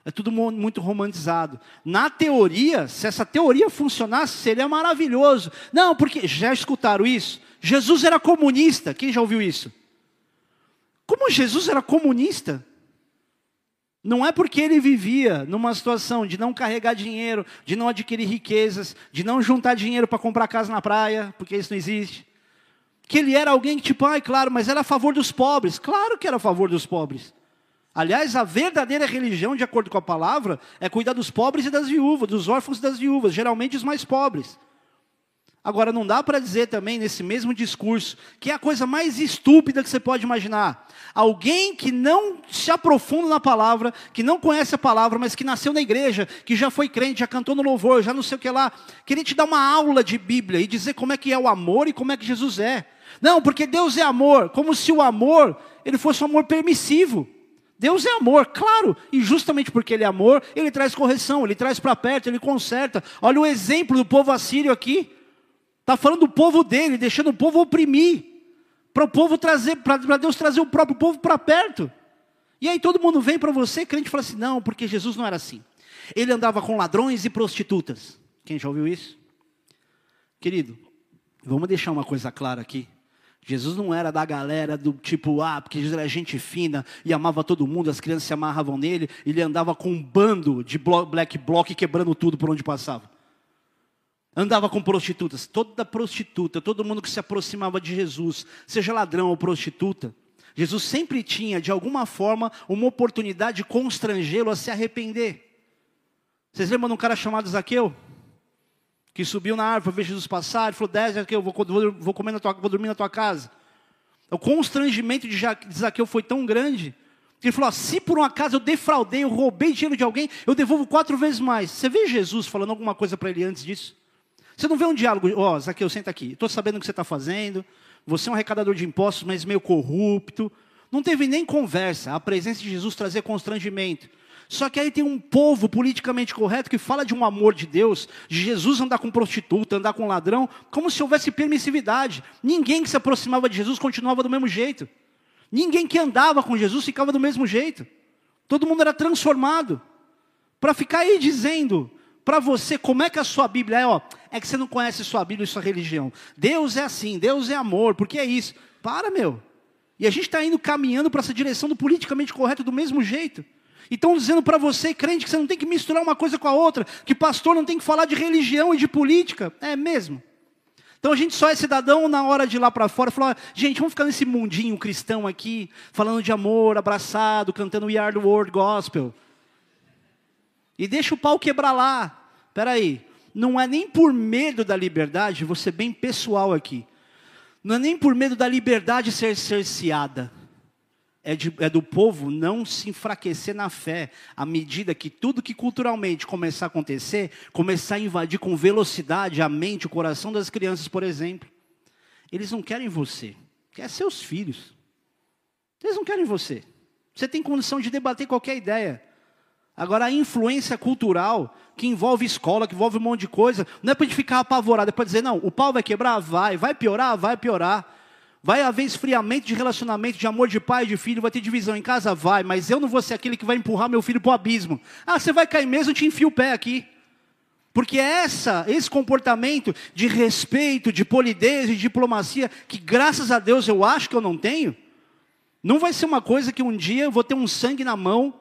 Speaker 1: É tudo muito romantizado. Na teoria, se essa teoria funcionasse, seria maravilhoso. Não, porque já escutaram isso? Jesus era comunista. Quem já ouviu isso? Como Jesus era comunista? Não é porque ele vivia numa situação de não carregar dinheiro, de não adquirir riquezas, de não juntar dinheiro para comprar casa na praia, porque isso não existe. Que ele era alguém que, tipo, ai, claro, mas era a favor dos pobres. Claro que era a favor dos pobres. Aliás, a verdadeira religião, de acordo com a palavra, é cuidar dos pobres e das viúvas, dos órfãos e das viúvas, geralmente os mais pobres. Agora, não dá para dizer também, nesse mesmo discurso, que é a coisa mais estúpida que você pode imaginar. Alguém que não se aprofunda na palavra, que não conhece a palavra, mas que nasceu na igreja, que já foi crente, já cantou no louvor, já não sei o que lá, querer te dar uma aula de Bíblia e dizer como é que é o amor e como é que Jesus é. Não, porque Deus é amor, como se o amor ele fosse um amor permissivo. Deus é amor, claro, e justamente porque Ele é amor, Ele traz correção, Ele traz para perto, Ele conserta. Olha o exemplo do povo assírio aqui. Está falando do povo dele, deixando o povo oprimir. Para o povo trazer, para Deus trazer o próprio povo para perto. E aí todo mundo vem para você, crente, e fala assim: não, porque Jesus não era assim. Ele andava com ladrões e prostitutas. Quem já ouviu isso? Querido, vamos deixar uma coisa clara aqui. Jesus não era da galera do tipo, ah, porque Jesus era gente fina e amava todo mundo, as crianças se amarravam nele, ele andava com um bando de black bloc quebrando tudo por onde passava andava com prostitutas. Toda prostituta, todo mundo que se aproximava de Jesus, seja ladrão ou prostituta, Jesus sempre tinha, de alguma forma, uma oportunidade de constrangê-lo a se arrepender. Vocês lembram de um cara chamado Zaqueu? Que subiu na árvore, ver Jesus passar, e falou: Desce, Zaqueu, vou, vou, vou, comer na tua, vou dormir na tua casa. O constrangimento de Zaqueu foi tão grande que ele falou: se por um acaso eu defraudei, eu roubei dinheiro de alguém, eu devolvo quatro vezes mais. Você vê Jesus falando alguma coisa para ele antes disso? Você não vê um diálogo, ó, oh, Zaqueu, senta aqui. Estou sabendo o que você está fazendo. Você é um arrecadador de impostos, mas meio corrupto. Não teve nem conversa. A presença de Jesus trazia constrangimento. Só que aí tem um povo politicamente correto que fala de um amor de Deus, de Jesus andar com prostituta, andar com ladrão, como se houvesse permissividade. Ninguém que se aproximava de Jesus continuava do mesmo jeito. Ninguém que andava com Jesus ficava do mesmo jeito. Todo mundo era transformado. Para ficar aí dizendo, para você, como é que a sua Bíblia é? Ó, é que você não conhece sua Bíblia e sua religião. Deus é assim, Deus é amor, porque é isso. Para, meu. E a gente está indo caminhando para essa direção do politicamente correto do mesmo jeito. E estão dizendo para você, crente, que você não tem que misturar uma coisa com a outra, que pastor não tem que falar de religião e de política. É mesmo. Então a gente só é cidadão na hora de ir lá para fora falar, gente, vamos ficar nesse mundinho cristão aqui, falando de amor, abraçado, cantando We Are the World Gospel. E deixa o pau quebrar lá. Espera aí, não é nem por medo da liberdade, ser bem pessoal aqui. Não é nem por medo da liberdade ser cerceada. É, de, é, do povo não se enfraquecer na fé, à medida que tudo que culturalmente começar a acontecer, começar a invadir com velocidade a mente, o coração das crianças, por exemplo. Eles não querem você, querem seus filhos. Eles não querem você. Você tem condição de debater qualquer ideia. Agora, a influência cultural, que envolve escola, que envolve um monte de coisa, não é para a gente ficar apavorado, é para dizer, não, o pau vai quebrar? Vai. Vai piorar? Vai piorar. Vai haver esfriamento de relacionamento, de amor de pai de filho, vai ter divisão em casa? Vai, mas eu não vou ser aquele que vai empurrar meu filho para o abismo. Ah, você vai cair mesmo, eu te enfio o pé aqui. Porque é essa, esse comportamento de respeito, de polidez, de diplomacia, que graças a Deus eu acho que eu não tenho, não vai ser uma coisa que um dia eu vou ter um sangue na mão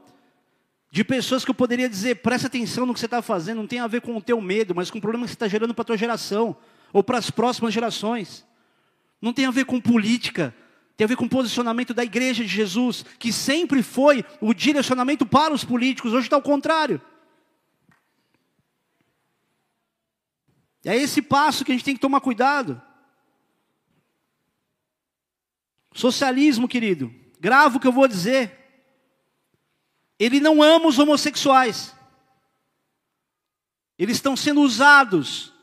Speaker 1: de pessoas que eu poderia dizer, presta atenção no que você está fazendo, não tem a ver com o teu medo, mas com o problema que você está gerando para a tua geração, ou para as próximas gerações. Não tem a ver com política, tem a ver com o posicionamento da igreja de Jesus, que sempre foi o direcionamento para os políticos, hoje está ao contrário. É esse passo que a gente tem que tomar cuidado. Socialismo, querido, gravo o que eu vou dizer. Ele não ama os homossexuais. Eles estão sendo usados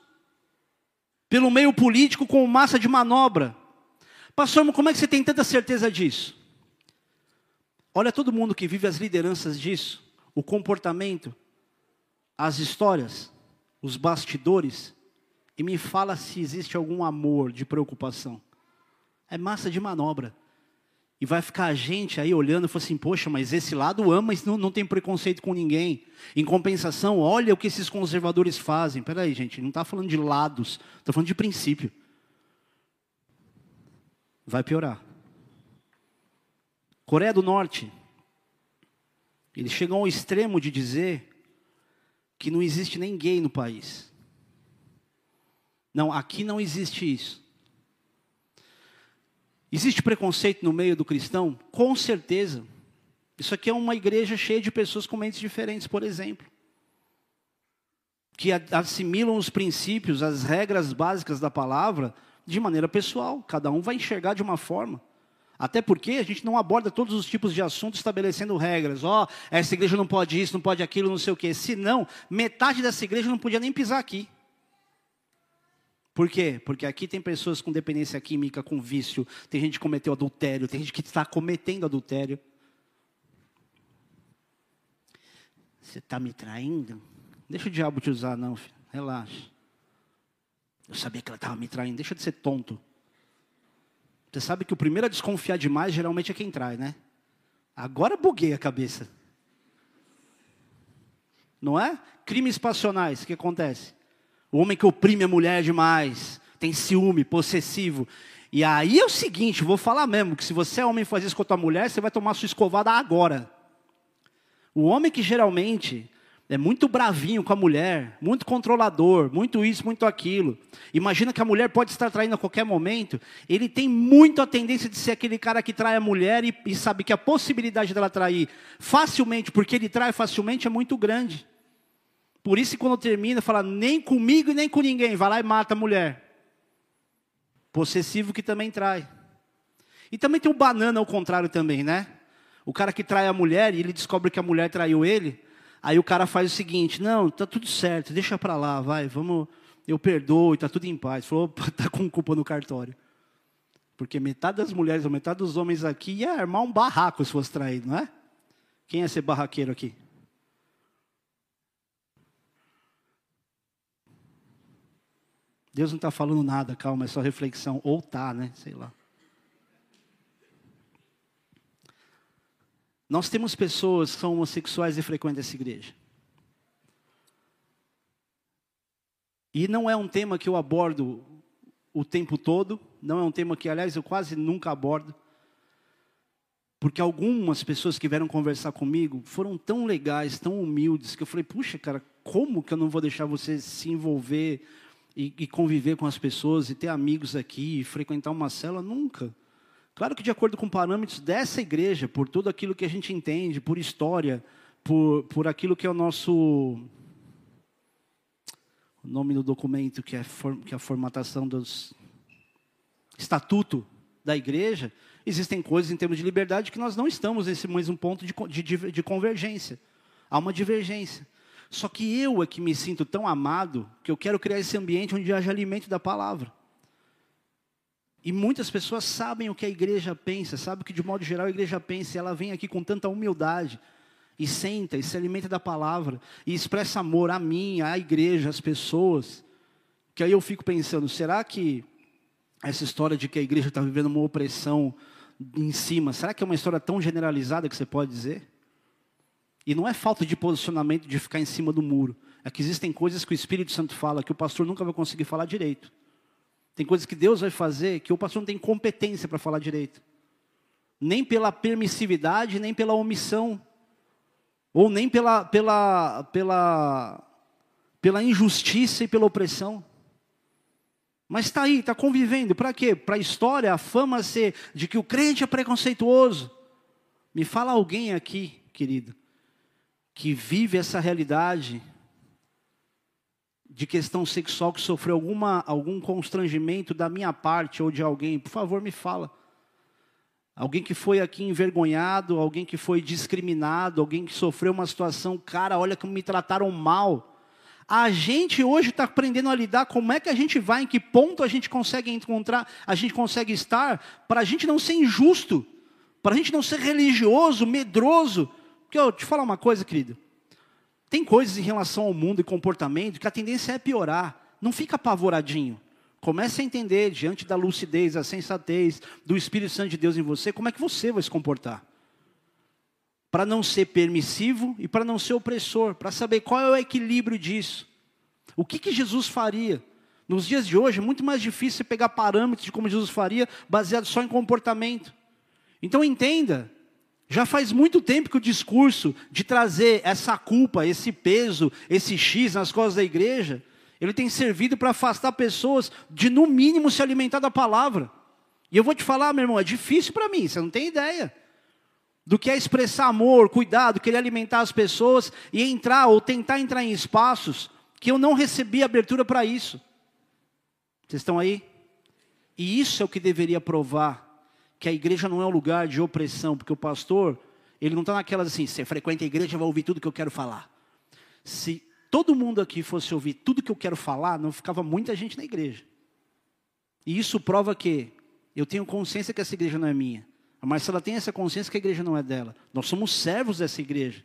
Speaker 1: pelo meio político como massa de manobra. Pastor, como é que você tem tanta certeza disso? Olha todo mundo que vive as lideranças disso, o comportamento, as histórias, os bastidores, e me fala se existe algum amor de preocupação. É massa de manobra. E vai ficar a gente aí olhando e falando assim, poxa, mas esse lado ama, mas não, não tem preconceito com ninguém. Em compensação, olha o que esses conservadores fazem. Peraí, gente, não está falando de lados, está falando de princípio. Vai piorar. Coreia do Norte. Eles chegam ao extremo de dizer que não existe nem gay no país. Não, aqui não existe isso. Existe preconceito no meio do cristão? Com certeza. Isso aqui é uma igreja cheia de pessoas com mentes diferentes, por exemplo. Que assimilam os princípios, as regras básicas da palavra de maneira pessoal. Cada um vai enxergar de uma forma. Até porque a gente não aborda todos os tipos de assuntos estabelecendo regras. Ó, oh, essa igreja não pode isso, não pode aquilo, não sei o quê. Senão, metade dessa igreja não podia nem pisar aqui. Por quê? Porque aqui tem pessoas com dependência química, com vício, tem gente que cometeu adultério, tem gente que está cometendo adultério. Você está me traindo? Deixa o diabo te usar, não, filho. relaxa. Eu sabia que ela estava me traindo, deixa de ser tonto. Você sabe que o primeiro a desconfiar demais geralmente é quem trai, né? Agora buguei a cabeça. Não é? Crimes passionais, o que acontece? O homem que oprime a mulher demais, tem ciúme, possessivo. E aí é o seguinte, vou falar mesmo, que se você é homem e faz isso com a tua mulher, você vai tomar sua escovada agora. O homem que geralmente é muito bravinho com a mulher, muito controlador, muito isso, muito aquilo. Imagina que a mulher pode estar traindo a qualquer momento. Ele tem muito a tendência de ser aquele cara que trai a mulher e, e sabe que a possibilidade dela trair facilmente, porque ele trai facilmente, é muito grande. Por isso, quando termina, fala nem comigo e nem com ninguém, vai lá e mata a mulher. Possessivo que também trai. E também tem o banana ao contrário também, né? O cara que trai a mulher e ele descobre que a mulher traiu ele, aí o cara faz o seguinte: não, tá tudo certo, deixa para lá, vai, vamos, eu perdoo, tá tudo em paz. Falou, tá com culpa no cartório. Porque metade das mulheres ou metade dos homens aqui ia armar um barraco se fosse traído, não é? Quem ia ser barraqueiro aqui? Deus não está falando nada, calma, é só reflexão. Ou tá, né? Sei lá. Nós temos pessoas que são homossexuais e frequentam essa igreja. E não é um tema que eu abordo o tempo todo, não é um tema que, aliás, eu quase nunca abordo. Porque algumas pessoas que vieram conversar comigo foram tão legais, tão humildes, que eu falei, puxa, cara, como que eu não vou deixar você se envolver e, e, conviver com as pessoas e ter amigos aqui e frequentar uma cela, nunca. Claro que de acordo com parâmetros dessa igreja, por tudo aquilo que a gente entende, por história, por, por aquilo que é o nosso. O nome do documento, que é, que é a formatação dos. estatuto da igreja, existem coisas em termos de liberdade que nós não estamos nesse mesmo ponto de, de, de convergência. Há uma divergência. Só que eu é que me sinto tão amado que eu quero criar esse ambiente onde haja alimento da palavra. E muitas pessoas sabem o que a igreja pensa, sabem o que de modo geral a igreja pensa, e ela vem aqui com tanta humildade, e senta, e se alimenta da palavra, e expressa amor a mim, à igreja, às pessoas, que aí eu fico pensando, será que essa história de que a igreja está vivendo uma opressão em cima, será que é uma história tão generalizada que você pode dizer? E não é falta de posicionamento de ficar em cima do muro, é que existem coisas que o Espírito Santo fala que o pastor nunca vai conseguir falar direito. Tem coisas que Deus vai fazer que o pastor não tem competência para falar direito. Nem pela permissividade, nem pela omissão. Ou nem pela, pela, pela, pela injustiça e pela opressão. Mas está aí, está convivendo. Para quê? Para a história, a fama ser de que o crente é preconceituoso. Me fala alguém aqui, querido, que vive essa realidade de questão sexual que sofreu alguma, algum constrangimento da minha parte ou de alguém, por favor, me fala. Alguém que foi aqui envergonhado, alguém que foi discriminado, alguém que sofreu uma situação, cara, olha como me trataram mal. A gente hoje está aprendendo a lidar como é que a gente vai, em que ponto a gente consegue encontrar, a gente consegue estar, para a gente não ser injusto, para a gente não ser religioso, medroso. Porque eu te falar uma coisa, querido. Tem coisas em relação ao mundo e comportamento que a tendência é piorar. Não fica apavoradinho. Comece a entender, diante da lucidez, da sensatez, do Espírito Santo de Deus em você, como é que você vai se comportar. Para não ser permissivo e para não ser opressor, para saber qual é o equilíbrio disso. O que, que Jesus faria? Nos dias de hoje é muito mais difícil pegar parâmetros de como Jesus faria, baseado só em comportamento. Então entenda já faz muito tempo que o discurso de trazer essa culpa, esse peso, esse X nas costas da igreja, ele tem servido para afastar pessoas de, no mínimo, se alimentar da palavra. E eu vou te falar, meu irmão, é difícil para mim, você não tem ideia. Do que é expressar amor, cuidado, querer alimentar as pessoas e entrar ou tentar entrar em espaços que eu não recebi abertura para isso. Vocês estão aí? E isso é o que deveria provar que a igreja não é um lugar de opressão, porque o pastor, ele não está naquelas assim, você frequenta a igreja, vai ouvir tudo que eu quero falar. Se todo mundo aqui fosse ouvir tudo que eu quero falar, não ficava muita gente na igreja. E isso prova que eu tenho consciência que essa igreja não é minha. A Marcela tem essa consciência que a igreja não é dela. Nós somos servos dessa igreja.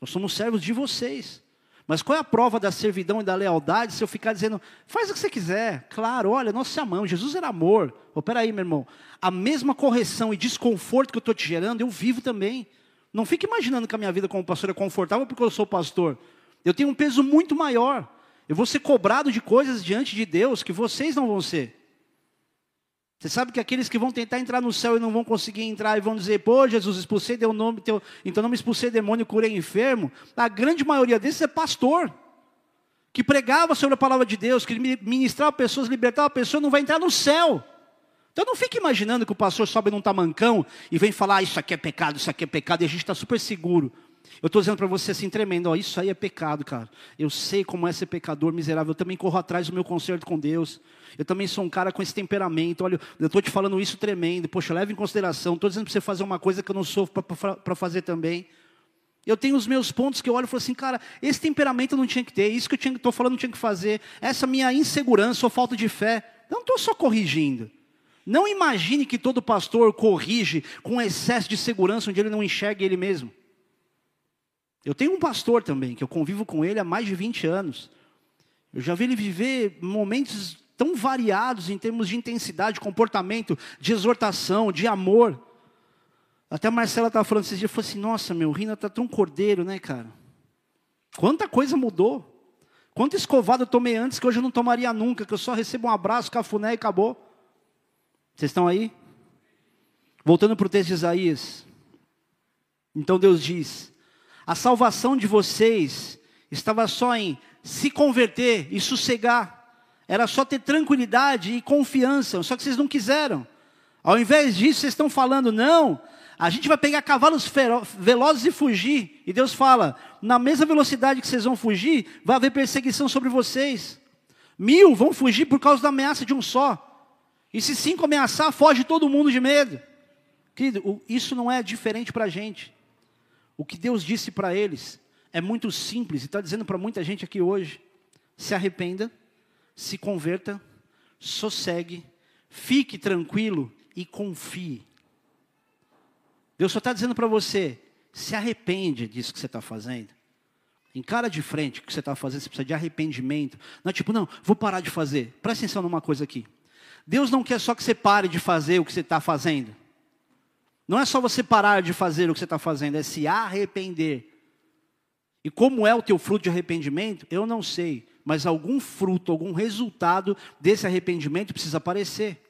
Speaker 1: Nós somos servos de vocês. Mas qual é a prova da servidão e da lealdade se eu ficar dizendo, faz o que você quiser? Claro, olha, nós te amamos, Jesus era amor. Oh, peraí, meu irmão, a mesma correção e desconforto que eu estou te gerando, eu vivo também. Não fique imaginando que a minha vida como pastor é confortável porque eu sou pastor. Eu tenho um peso muito maior. Eu vou ser cobrado de coisas diante de Deus que vocês não vão ser. Você sabe que aqueles que vão tentar entrar no céu e não vão conseguir entrar e vão dizer, pô, Jesus, expulsei teu nome, teu, então não me expulsei demônio, curei enfermo. A grande maioria desses é pastor, que pregava sobre a palavra de Deus, que ministrava pessoas, libertava pessoas, não vai entrar no céu. Então não fique imaginando que o pastor sobe num tamancão e vem falar, ah, isso aqui é pecado, isso aqui é pecado, e a gente está super seguro. Eu estou dizendo para você assim, tremendo, ó, isso aí é pecado, cara. Eu sei como é ser pecador miserável, eu também corro atrás do meu concerto com Deus. Eu também sou um cara com esse temperamento. Olha, eu estou te falando isso tremendo. Poxa, leve em consideração. Estou dizendo para você fazer uma coisa que eu não sou para fazer também. Eu tenho os meus pontos que eu olho e falo assim, cara, esse temperamento eu não tinha que ter, isso que eu estou falando não tinha que fazer, essa minha insegurança ou falta de fé. Eu não estou só corrigindo. Não imagine que todo pastor corrige com excesso de segurança onde ele não enxerga ele mesmo. Eu tenho um pastor também, que eu convivo com ele há mais de 20 anos. Eu já vi ele viver momentos tão variados em termos de intensidade, de comportamento, de exortação, de amor. Até a Marcela estava falando esses dias, falou assim, nossa, meu, Rina está tão cordeiro, né, cara? Quanta coisa mudou. Quanto escovado eu tomei antes que hoje eu não tomaria nunca, que eu só recebo um abraço, cafuné e acabou. Vocês estão aí? Voltando para o texto de Isaías. Então Deus diz: a salvação de vocês estava só em se converter e sossegar. Era só ter tranquilidade e confiança, só que vocês não quiseram. Ao invés disso, vocês estão falando, não, a gente vai pegar cavalos velozes e fugir. E Deus fala, na mesma velocidade que vocês vão fugir, vai haver perseguição sobre vocês. Mil vão fugir por causa da ameaça de um só. E se cinco ameaçar, foge todo mundo de medo. Querido, isso não é diferente para a gente. O que Deus disse para eles é muito simples e está dizendo para muita gente aqui hoje: se arrependa, se converta, sossegue, fique tranquilo e confie. Deus só está dizendo para você: se arrepende disso que você está fazendo. Encara de frente o que você está fazendo, você precisa de arrependimento. Não é tipo, não, vou parar de fazer. Presta atenção numa coisa aqui. Deus não quer só que você pare de fazer o que você está fazendo. Não é só você parar de fazer o que você está fazendo, é se arrepender. E como é o teu fruto de arrependimento, eu não sei, mas algum fruto, algum resultado desse arrependimento precisa aparecer.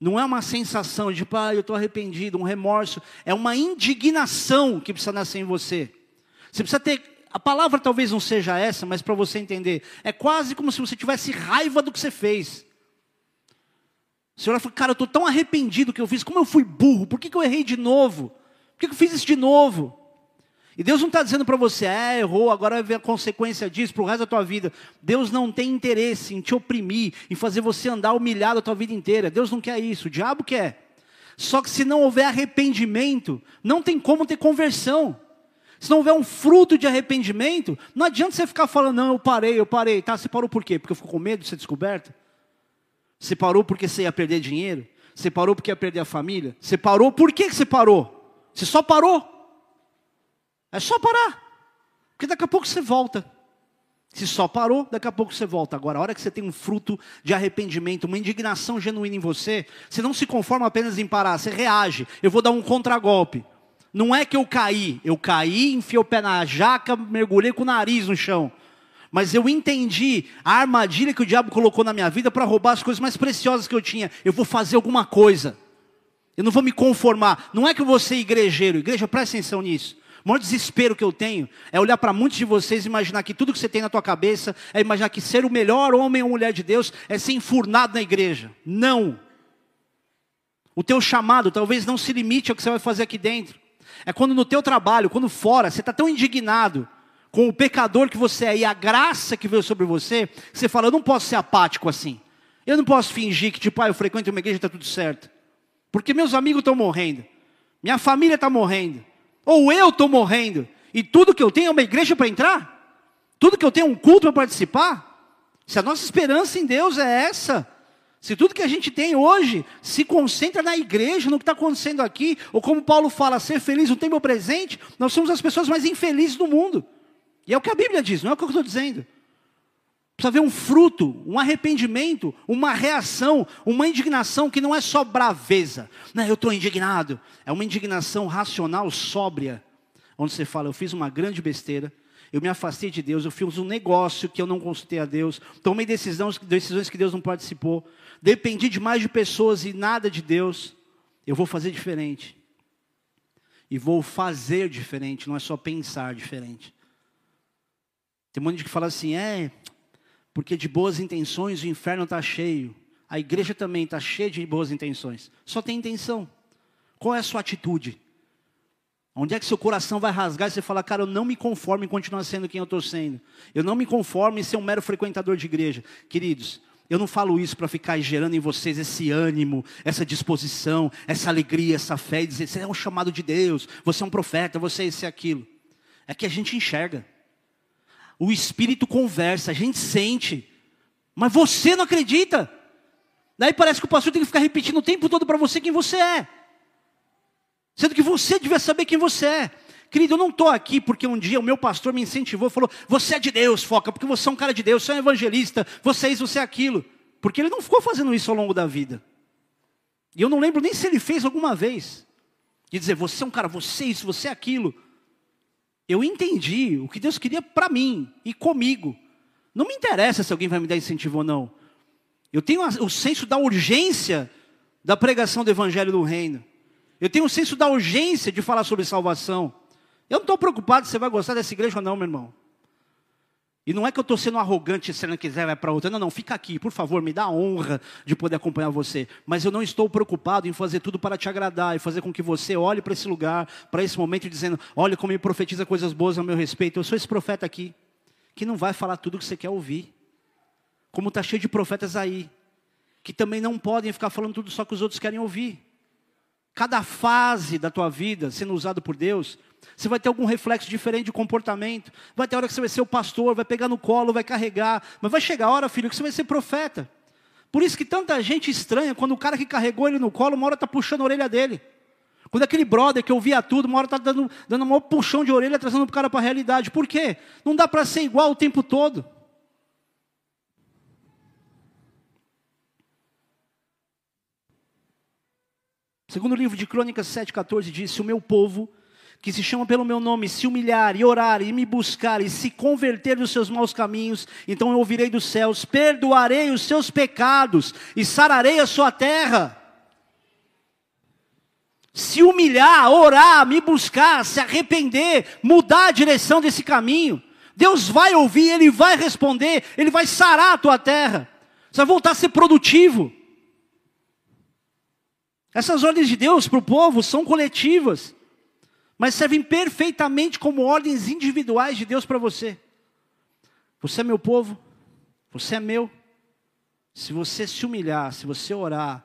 Speaker 1: Não é uma sensação de, pai, eu estou arrependido, um remorso. É uma indignação que precisa nascer em você. Você precisa ter. A palavra talvez não seja essa, mas para você entender, é quase como se você tivesse raiva do que você fez. O Senhor falou, cara, eu estou tão arrependido que eu fiz, como eu fui burro, por que, que eu errei de novo? Por que, que eu fiz isso de novo? E Deus não está dizendo para você, é, errou, agora vai ver a consequência disso para o resto da tua vida. Deus não tem interesse em te oprimir, em fazer você andar humilhado a tua vida inteira. Deus não quer isso, o diabo quer. Só que se não houver arrependimento, não tem como ter conversão. Se não houver um fruto de arrependimento, não adianta você ficar falando, não, eu parei, eu parei. Tá, você parou por quê? Porque ficou com medo de ser descoberto? Você parou porque você ia perder dinheiro? Você parou porque ia perder a família? Você parou, por que você parou? Você só parou. É só parar. Porque daqui a pouco você volta. Se só parou, daqui a pouco você volta. Agora, a hora que você tem um fruto de arrependimento, uma indignação genuína em você, você não se conforma apenas em parar, você reage. Eu vou dar um contragolpe. Não é que eu caí, eu caí, enfiei o pé na jaca, mergulhei com o nariz no chão. Mas eu entendi a armadilha que o diabo colocou na minha vida para roubar as coisas mais preciosas que eu tinha. Eu vou fazer alguma coisa. Eu não vou me conformar. Não é que eu vou ser igrejeiro. Igreja, presta atenção nisso. O maior desespero que eu tenho é olhar para muitos de vocês e imaginar que tudo que você tem na tua cabeça é imaginar que ser o melhor homem ou mulher de Deus é ser enfurnado na igreja. Não. O teu chamado talvez não se limite ao que você vai fazer aqui dentro. É quando no teu trabalho, quando fora, você está tão indignado com o pecador que você é e a graça que veio sobre você, você fala, eu não posso ser apático assim. Eu não posso fingir que, tipo, ah, eu frequento uma igreja e está tudo certo. Porque meus amigos estão morrendo. Minha família está morrendo. Ou eu estou morrendo. E tudo que eu tenho é uma igreja para entrar? Tudo que eu tenho é um culto para participar? Se a nossa esperança em Deus é essa, se tudo que a gente tem hoje se concentra na igreja, no que está acontecendo aqui, ou como Paulo fala, ser feliz no tempo presente, nós somos as pessoas mais infelizes do mundo. E é o que a Bíblia diz, não é o que eu estou dizendo. Precisa haver um fruto, um arrependimento, uma reação, uma indignação que não é só braveza. Não, eu estou indignado. É uma indignação racional, sóbria, onde você fala, eu fiz uma grande besteira, eu me afastei de Deus, eu fiz um negócio que eu não consultei a Deus, tomei decisões, decisões que Deus não participou, dependi demais de pessoas e nada de Deus. Eu vou fazer diferente. E vou fazer diferente, não é só pensar diferente. Tem um monte que fala assim, é, porque de boas intenções o inferno está cheio. A igreja também está cheia de boas intenções. Só tem intenção. Qual é a sua atitude? Onde é que seu coração vai rasgar e você fala, cara, eu não me conformo em continuar sendo quem eu estou sendo. Eu não me conformo em ser um mero frequentador de igreja. Queridos, eu não falo isso para ficar gerando em vocês esse ânimo, essa disposição, essa alegria, essa fé, e dizer, você é um chamado de Deus, você é um profeta, você é esse e aquilo. É que a gente enxerga. O Espírito conversa, a gente sente. Mas você não acredita. Daí parece que o pastor tem que ficar repetindo o tempo todo para você quem você é. Sendo que você devia saber quem você é. Querido, eu não estou aqui porque um dia o meu pastor me incentivou falou: Você é de Deus, foca, porque você é um cara de Deus, você é um evangelista, você é isso, você é aquilo. Porque ele não ficou fazendo isso ao longo da vida. E eu não lembro nem se ele fez alguma vez. De dizer, você é um cara, você é isso, você é aquilo eu entendi o que Deus queria para mim e comigo. Não me interessa se alguém vai me dar incentivo ou não. Eu tenho o senso da urgência da pregação do evangelho do reino. Eu tenho o senso da urgência de falar sobre salvação. Eu não estou preocupado se você vai gostar dessa igreja ou não, meu irmão. E não é que eu estou sendo arrogante, se não quiser vai para outra. Não, não, fica aqui, por favor, me dá a honra de poder acompanhar você. Mas eu não estou preocupado em fazer tudo para te agradar e fazer com que você olhe para esse lugar, para esse momento, dizendo: olha como ele profetiza coisas boas a meu respeito. Eu sou esse profeta aqui, que não vai falar tudo o que você quer ouvir. Como está cheio de profetas aí, que também não podem ficar falando tudo só que os outros querem ouvir. Cada fase da tua vida sendo usado por Deus, você vai ter algum reflexo diferente de comportamento. Vai ter hora que você vai ser o pastor, vai pegar no colo, vai carregar. Mas vai chegar a hora, filho, que você vai ser profeta. Por isso que tanta gente estranha quando o cara que carregou ele no colo, uma hora está puxando a orelha dele. Quando aquele brother que ouvia tudo, uma hora está dando, dando um puxão de orelha, trazendo o cara para a realidade. Por quê? Não dá para ser igual o tempo todo. Segundo o livro de Crônicas 7,14 diz: Se o meu povo, que se chama pelo meu nome, se humilhar e orar e me buscar e se converter dos seus maus caminhos, então eu ouvirei dos céus, perdoarei os seus pecados e sararei a sua terra. Se humilhar, orar, me buscar, se arrepender, mudar a direção desse caminho, Deus vai ouvir, Ele vai responder, Ele vai sarar a tua terra. Você vai voltar a ser produtivo. Essas ordens de Deus para o povo são coletivas, mas servem perfeitamente como ordens individuais de Deus para você. Você é meu povo, você é meu. Se você se humilhar, se você orar,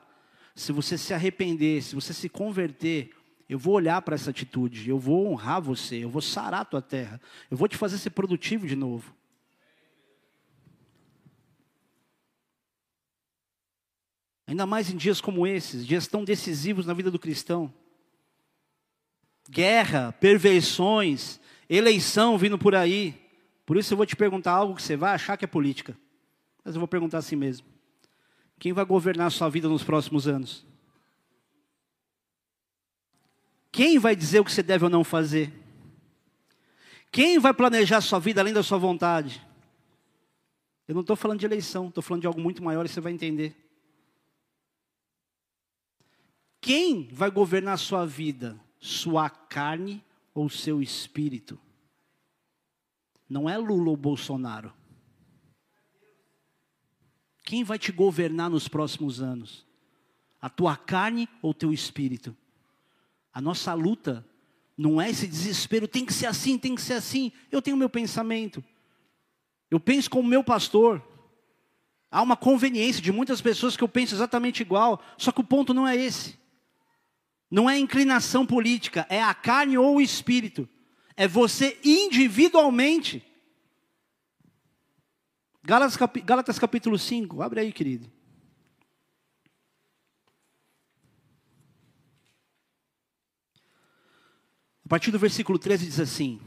Speaker 1: se você se arrepender, se você se converter, eu vou olhar para essa atitude, eu vou honrar você, eu vou sarar a tua terra, eu vou te fazer ser produtivo de novo. Ainda mais em dias como esses, dias tão decisivos na vida do cristão. Guerra, perversões, eleição vindo por aí. Por isso eu vou te perguntar algo que você vai achar que é política. Mas eu vou perguntar assim mesmo. Quem vai governar a sua vida nos próximos anos? Quem vai dizer o que você deve ou não fazer? Quem vai planejar a sua vida além da sua vontade? Eu não estou falando de eleição, estou falando de algo muito maior e você vai entender. Quem vai governar a sua vida? Sua carne ou seu espírito? Não é Lula ou Bolsonaro. Quem vai te governar nos próximos anos? A tua carne ou teu espírito? A nossa luta não é esse desespero, tem que ser assim, tem que ser assim. Eu tenho meu pensamento. Eu penso como meu pastor. Há uma conveniência de muitas pessoas que eu penso exatamente igual, só que o ponto não é esse. Não é inclinação política, é a carne ou o espírito. É você individualmente. Gálatas, cap... Capítulo 5, abre aí, querido. A partir do versículo 13 diz assim: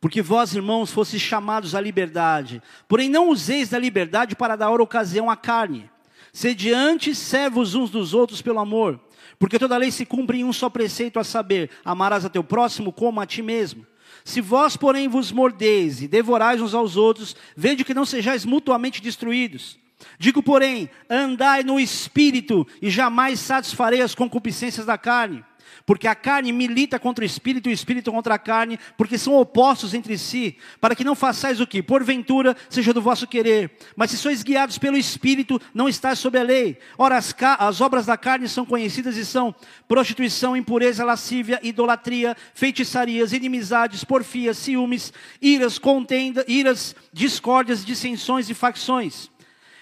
Speaker 1: Porque vós, irmãos, fostes chamados à liberdade, porém não useis da liberdade para dar ocasião à carne. Sede antes servos uns dos outros pelo amor. Porque toda lei se cumpre em um só preceito, a saber, amarás a teu próximo como a ti mesmo. Se vós, porém, vos mordeis e devorais uns aos outros, vede que não sejais mutuamente destruídos. Digo, porém, andai no espírito e jamais satisfarei as concupiscências da carne. Porque a carne milita contra o espírito e o espírito contra a carne, porque são opostos entre si, para que não façais o que? Porventura seja do vosso querer. Mas se sois guiados pelo espírito, não estáis sob a lei. Ora, as, as obras da carne são conhecidas e são prostituição, impureza, lascívia, idolatria, feitiçarias, inimizades, porfias, ciúmes, iras, contenda, iras, discórdias, dissensões e facções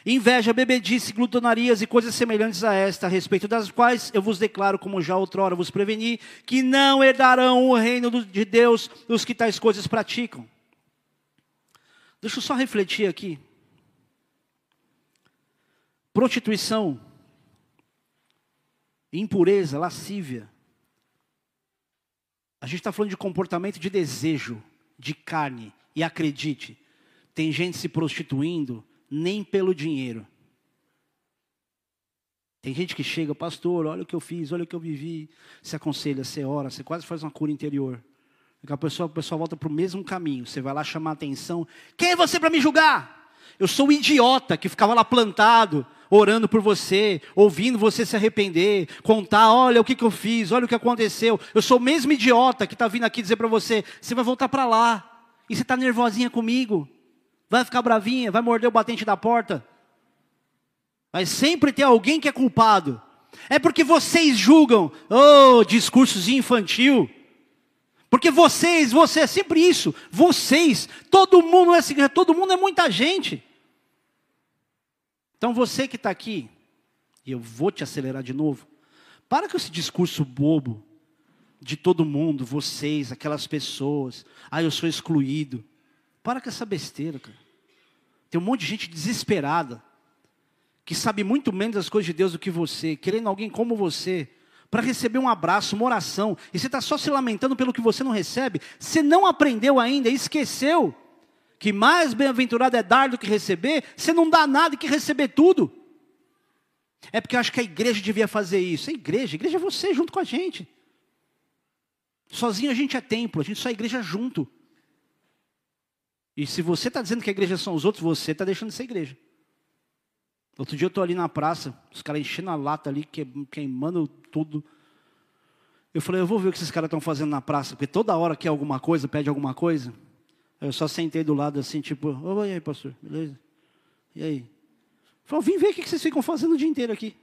Speaker 1: Inveja, bebedice, glutonarias e coisas semelhantes a esta, a respeito das quais eu vos declaro, como já outrora vos preveni, que não herdarão o reino de Deus os que tais coisas praticam. Deixa eu só refletir aqui. Prostituição, impureza, lascívia. A gente está falando de comportamento de desejo, de carne. E acredite, tem gente se prostituindo nem pelo dinheiro. Tem gente que chega, pastor, olha o que eu fiz, olha o que eu vivi. Se aconselha, você ora, você quase faz uma cura interior. A pessoa, a pessoa volta para o mesmo caminho. Você vai lá chamar atenção. Quem é você para me julgar? Eu sou o idiota que ficava lá plantado, orando por você, ouvindo você se arrepender, contar, olha o que, que eu fiz, olha o que aconteceu. Eu sou o mesmo idiota que está vindo aqui dizer para você, você vai voltar para lá. E você está nervosinha comigo. Vai ficar bravinha, vai morder o batente da porta. Vai sempre ter alguém que é culpado. É porque vocês julgam, oh, discursos infantil. Porque vocês, você é sempre isso. Vocês, todo mundo é assim, todo mundo é muita gente. Então você que está aqui, E eu vou te acelerar de novo. Para com esse discurso bobo de todo mundo, vocês, aquelas pessoas. Ah, eu sou excluído. Para com essa besteira, cara. Tem um monte de gente desesperada, que sabe muito menos das coisas de Deus do que você, querendo alguém como você, para receber um abraço, uma oração, e você está só se lamentando pelo que você não recebe. Você não aprendeu ainda, esqueceu que mais bem-aventurado é dar do que receber, você não dá nada que receber tudo. É porque eu acho que a igreja devia fazer isso. A igreja, a igreja é você junto com a gente. Sozinho a gente é templo, a gente só é igreja junto. E se você está dizendo que a igreja são os outros, você está deixando de ser igreja. Outro dia eu estou ali na praça, os caras enchendo a lata ali, queimando tudo. Eu falei, eu vou ver o que esses caras estão fazendo na praça, porque toda hora quer alguma coisa, pede alguma coisa. Eu só sentei do lado assim, tipo, oi, aí, pastor, beleza? E aí? Falou, vim ver o que vocês ficam fazendo o dia inteiro aqui.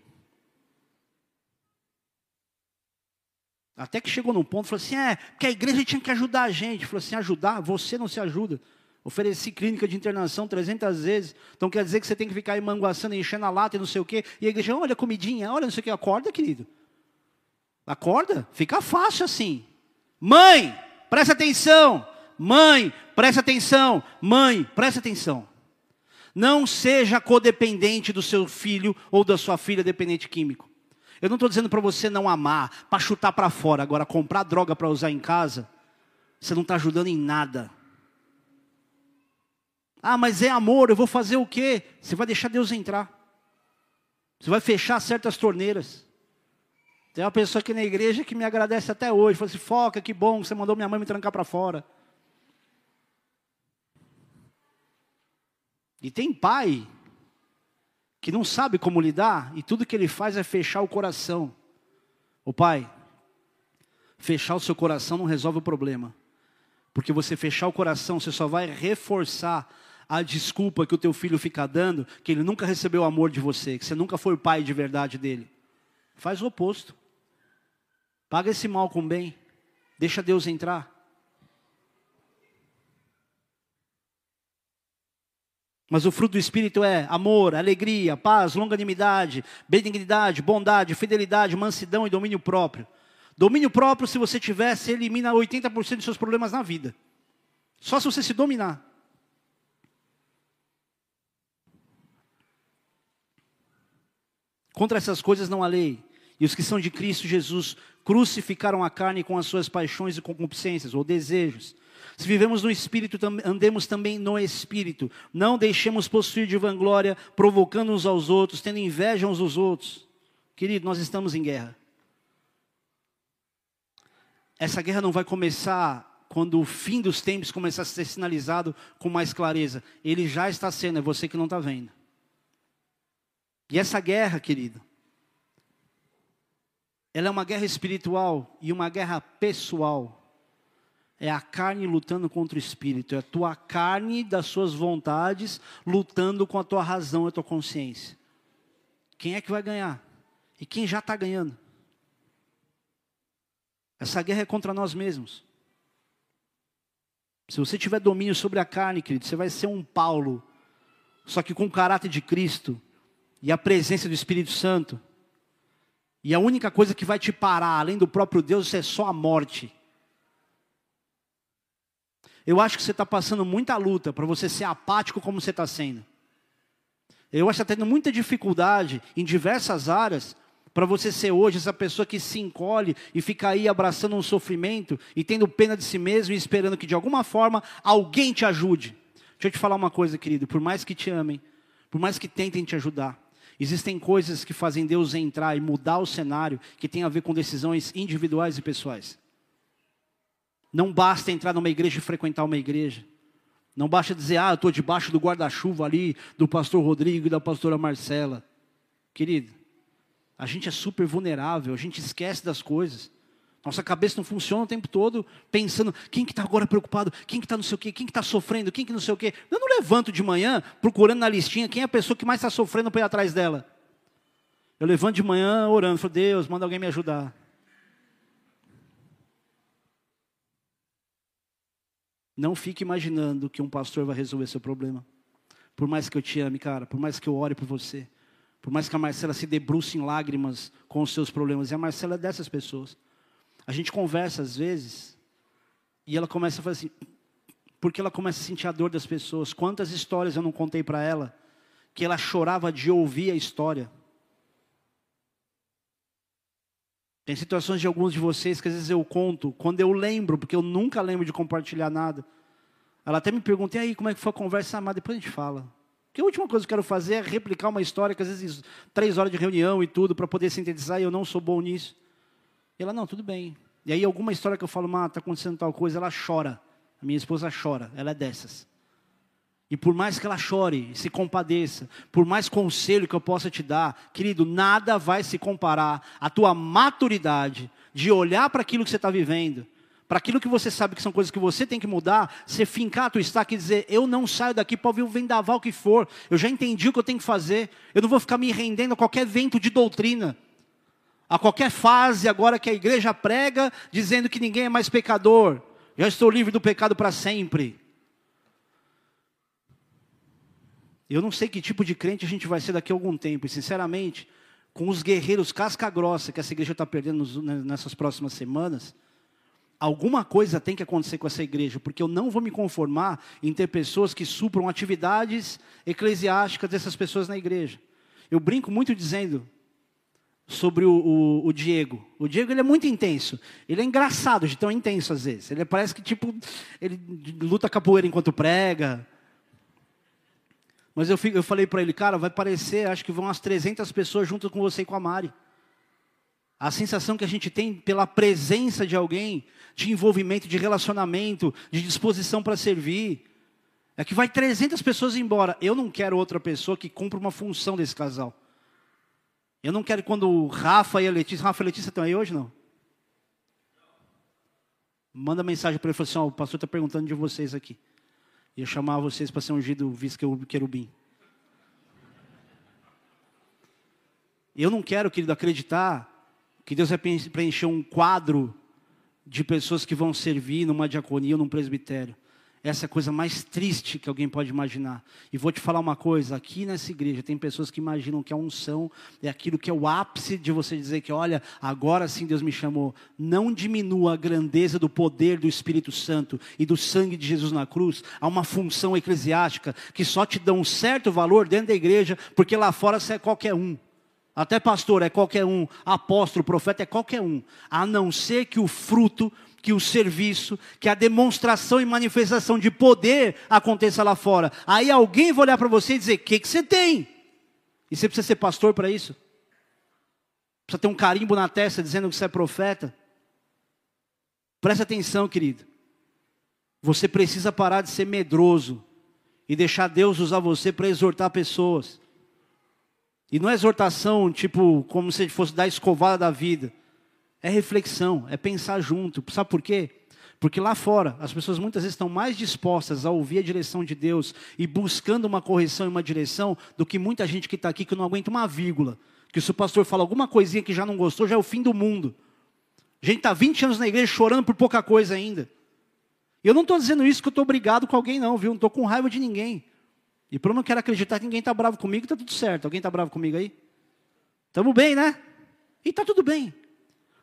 Speaker 1: Até que chegou num ponto, falou assim, é, porque a igreja tinha que ajudar a gente. Falou assim, ajudar? Você não se ajuda. Ofereci clínica de internação 300 vezes. Então quer dizer que você tem que ficar manguaçando, enchendo a lata e não sei o quê. E a igreja, olha comidinha, olha não sei o quê. Acorda, querido. Acorda. Fica fácil assim. Mãe, presta atenção. Mãe, presta atenção. Mãe, presta atenção. Não seja codependente do seu filho ou da sua filha dependente químico. Eu não estou dizendo para você não amar, para chutar para fora. Agora, comprar droga para usar em casa, você não está ajudando em nada. Ah, mas é amor, eu vou fazer o quê? Você vai deixar Deus entrar. Você vai fechar certas torneiras. Tem uma pessoa aqui na igreja que me agradece até hoje. Falou assim: Foca, que bom, você mandou minha mãe me trancar para fora. E tem pai que não sabe como lidar e tudo que ele faz é fechar o coração. O pai, fechar o seu coração não resolve o problema. Porque você fechar o coração, você só vai reforçar a desculpa que o teu filho fica dando, que ele nunca recebeu o amor de você, que você nunca foi o pai de verdade dele. Faz o oposto. Paga esse mal com bem. Deixa Deus entrar. Mas o fruto do Espírito é amor, alegria, paz, longanimidade, benignidade, bondade, fidelidade, mansidão e domínio próprio. Domínio próprio, se você tiver, você elimina 80% dos seus problemas na vida. Só se você se dominar. Contra essas coisas não há lei. E os que são de Cristo Jesus crucificaram a carne com as suas paixões e concupiscências ou desejos. Se vivemos no Espírito, andemos também no Espírito. Não deixemos possuir de vanglória, provocando uns aos outros, tendo inveja uns dos outros. Querido, nós estamos em guerra. Essa guerra não vai começar quando o fim dos tempos começar a ser sinalizado com mais clareza. Ele já está sendo, é você que não está vendo. E essa guerra, querido, ela é uma guerra espiritual e uma guerra pessoal. É a carne lutando contra o espírito, é a tua carne das suas vontades lutando com a tua razão e a tua consciência. Quem é que vai ganhar? E quem já está ganhando? Essa guerra é contra nós mesmos. Se você tiver domínio sobre a carne, querido, você vai ser um Paulo, só que com o caráter de Cristo e a presença do Espírito Santo. E a única coisa que vai te parar, além do próprio Deus, é só a morte. Eu acho que você está passando muita luta para você ser apático como você está sendo. Eu acho que está tendo muita dificuldade em diversas áreas para você ser hoje essa pessoa que se encolhe e fica aí abraçando um sofrimento e tendo pena de si mesmo e esperando que de alguma forma alguém te ajude. Deixa eu te falar uma coisa, querido. Por mais que te amem, por mais que tentem te ajudar, existem coisas que fazem Deus entrar e mudar o cenário que tem a ver com decisões individuais e pessoais. Não basta entrar numa igreja e frequentar uma igreja. Não basta dizer, ah, eu estou debaixo do guarda-chuva ali do pastor Rodrigo e da pastora Marcela. Querido, a gente é super vulnerável, a gente esquece das coisas. Nossa cabeça não funciona o tempo todo pensando quem que está agora preocupado, quem que está não sei o quê, quem que está sofrendo, quem que não sei o quê. Eu não levanto de manhã procurando na listinha quem é a pessoa que mais está sofrendo para ir atrás dela. Eu levanto de manhã orando, falo, Deus, manda alguém me ajudar. Não fique imaginando que um pastor vai resolver seu problema. Por mais que eu te ame, cara, por mais que eu ore por você, Por mais que a Marcela se debruce em lágrimas com os seus problemas, e a Marcela é dessas pessoas. A gente conversa às vezes, e ela começa a fazer assim, porque ela começa a sentir a dor das pessoas. Quantas histórias eu não contei para ela, que ela chorava de ouvir a história. Tem situações de alguns de vocês que às vezes eu conto, quando eu lembro, porque eu nunca lembro de compartilhar nada. Ela até me pergunta, e aí, como é que foi a conversa? Ah, mas depois a gente fala. Porque a última coisa que eu quero fazer é replicar uma história que às vezes três horas de reunião e tudo para poder sintetizar e eu não sou bom nisso. Ela, não, tudo bem. E aí alguma história que eu falo, mas está acontecendo tal coisa, ela chora. A minha esposa chora, ela é dessas. E por mais que ela chore, se compadeça, por mais conselho que eu possa te dar, querido, nada vai se comparar à tua maturidade de olhar para aquilo que você está vivendo, para aquilo que você sabe que são coisas que você tem que mudar, você fincar a tua estaca e dizer, eu não saio daqui para ouvir o vendaval que for, eu já entendi o que eu tenho que fazer, eu não vou ficar me rendendo a qualquer vento de doutrina, a qualquer fase agora que a igreja prega, dizendo que ninguém é mais pecador, já estou livre do pecado para sempre. Eu não sei que tipo de crente a gente vai ser daqui a algum tempo, e sinceramente, com os guerreiros casca grossa que essa igreja está perdendo nessas próximas semanas, alguma coisa tem que acontecer com essa igreja, porque eu não vou me conformar em ter pessoas que supram atividades eclesiásticas dessas pessoas na igreja. Eu brinco muito dizendo sobre o, o, o, Diego. O Diego ele é muito intenso. Ele é engraçado de tão intenso às vezes. Ele parece que tipo ele luta capoeira enquanto prega. Mas eu, eu falei para ele, cara, vai parecer, acho que vão umas 300 pessoas junto com você e com a Mari. A sensação que a gente tem pela presença de alguém, de envolvimento, de relacionamento, de disposição para servir, é que vai 300 pessoas embora. Eu não quero outra pessoa que cumpra uma função desse casal. Eu não quero quando o Rafa e a Letícia. Rafa e a Letícia estão aí hoje, não? Manda mensagem para ele e fala assim: ó, o pastor está perguntando de vocês aqui. Ia chamar vocês para ser ungido vice-querubim. Eu não quero, querido, acreditar que Deus vai preencher um quadro de pessoas que vão servir numa diaconia ou num presbitério. Essa é a coisa mais triste que alguém pode imaginar. E vou te falar uma coisa: aqui nessa igreja tem pessoas que imaginam que a unção é aquilo que é o ápice de você dizer que, olha, agora sim Deus me chamou. Não diminua a grandeza do poder do Espírito Santo e do sangue de Jesus na cruz a uma função eclesiástica que só te dá um certo valor dentro da igreja, porque lá fora você é qualquer um. Até pastor é qualquer um, apóstolo, profeta é qualquer um, a não ser que o fruto, que o serviço, que a demonstração e manifestação de poder aconteça lá fora. Aí alguém vai olhar para você e dizer: o que, que você tem? E você precisa ser pastor para isso? Precisa ter um carimbo na testa dizendo que você é profeta? Presta atenção, querido. Você precisa parar de ser medroso e deixar Deus usar você para exortar pessoas. E não é exortação, tipo, como se fosse dar escovada da vida. É reflexão, é pensar junto. Sabe por quê? Porque lá fora, as pessoas muitas vezes estão mais dispostas a ouvir a direção de Deus e buscando uma correção e uma direção do que muita gente que está aqui que não aguenta uma vírgula. Que se o pastor fala alguma coisinha que já não gostou, já é o fim do mundo. A gente está 20 anos na igreja chorando por pouca coisa ainda. E eu não estou dizendo isso que eu estou obrigado com alguém, não, viu? Não estou com raiva de ninguém. E para eu não quero acreditar que ninguém está bravo comigo, está tudo certo. Alguém está bravo comigo aí? Estamos bem, né? E está tudo bem.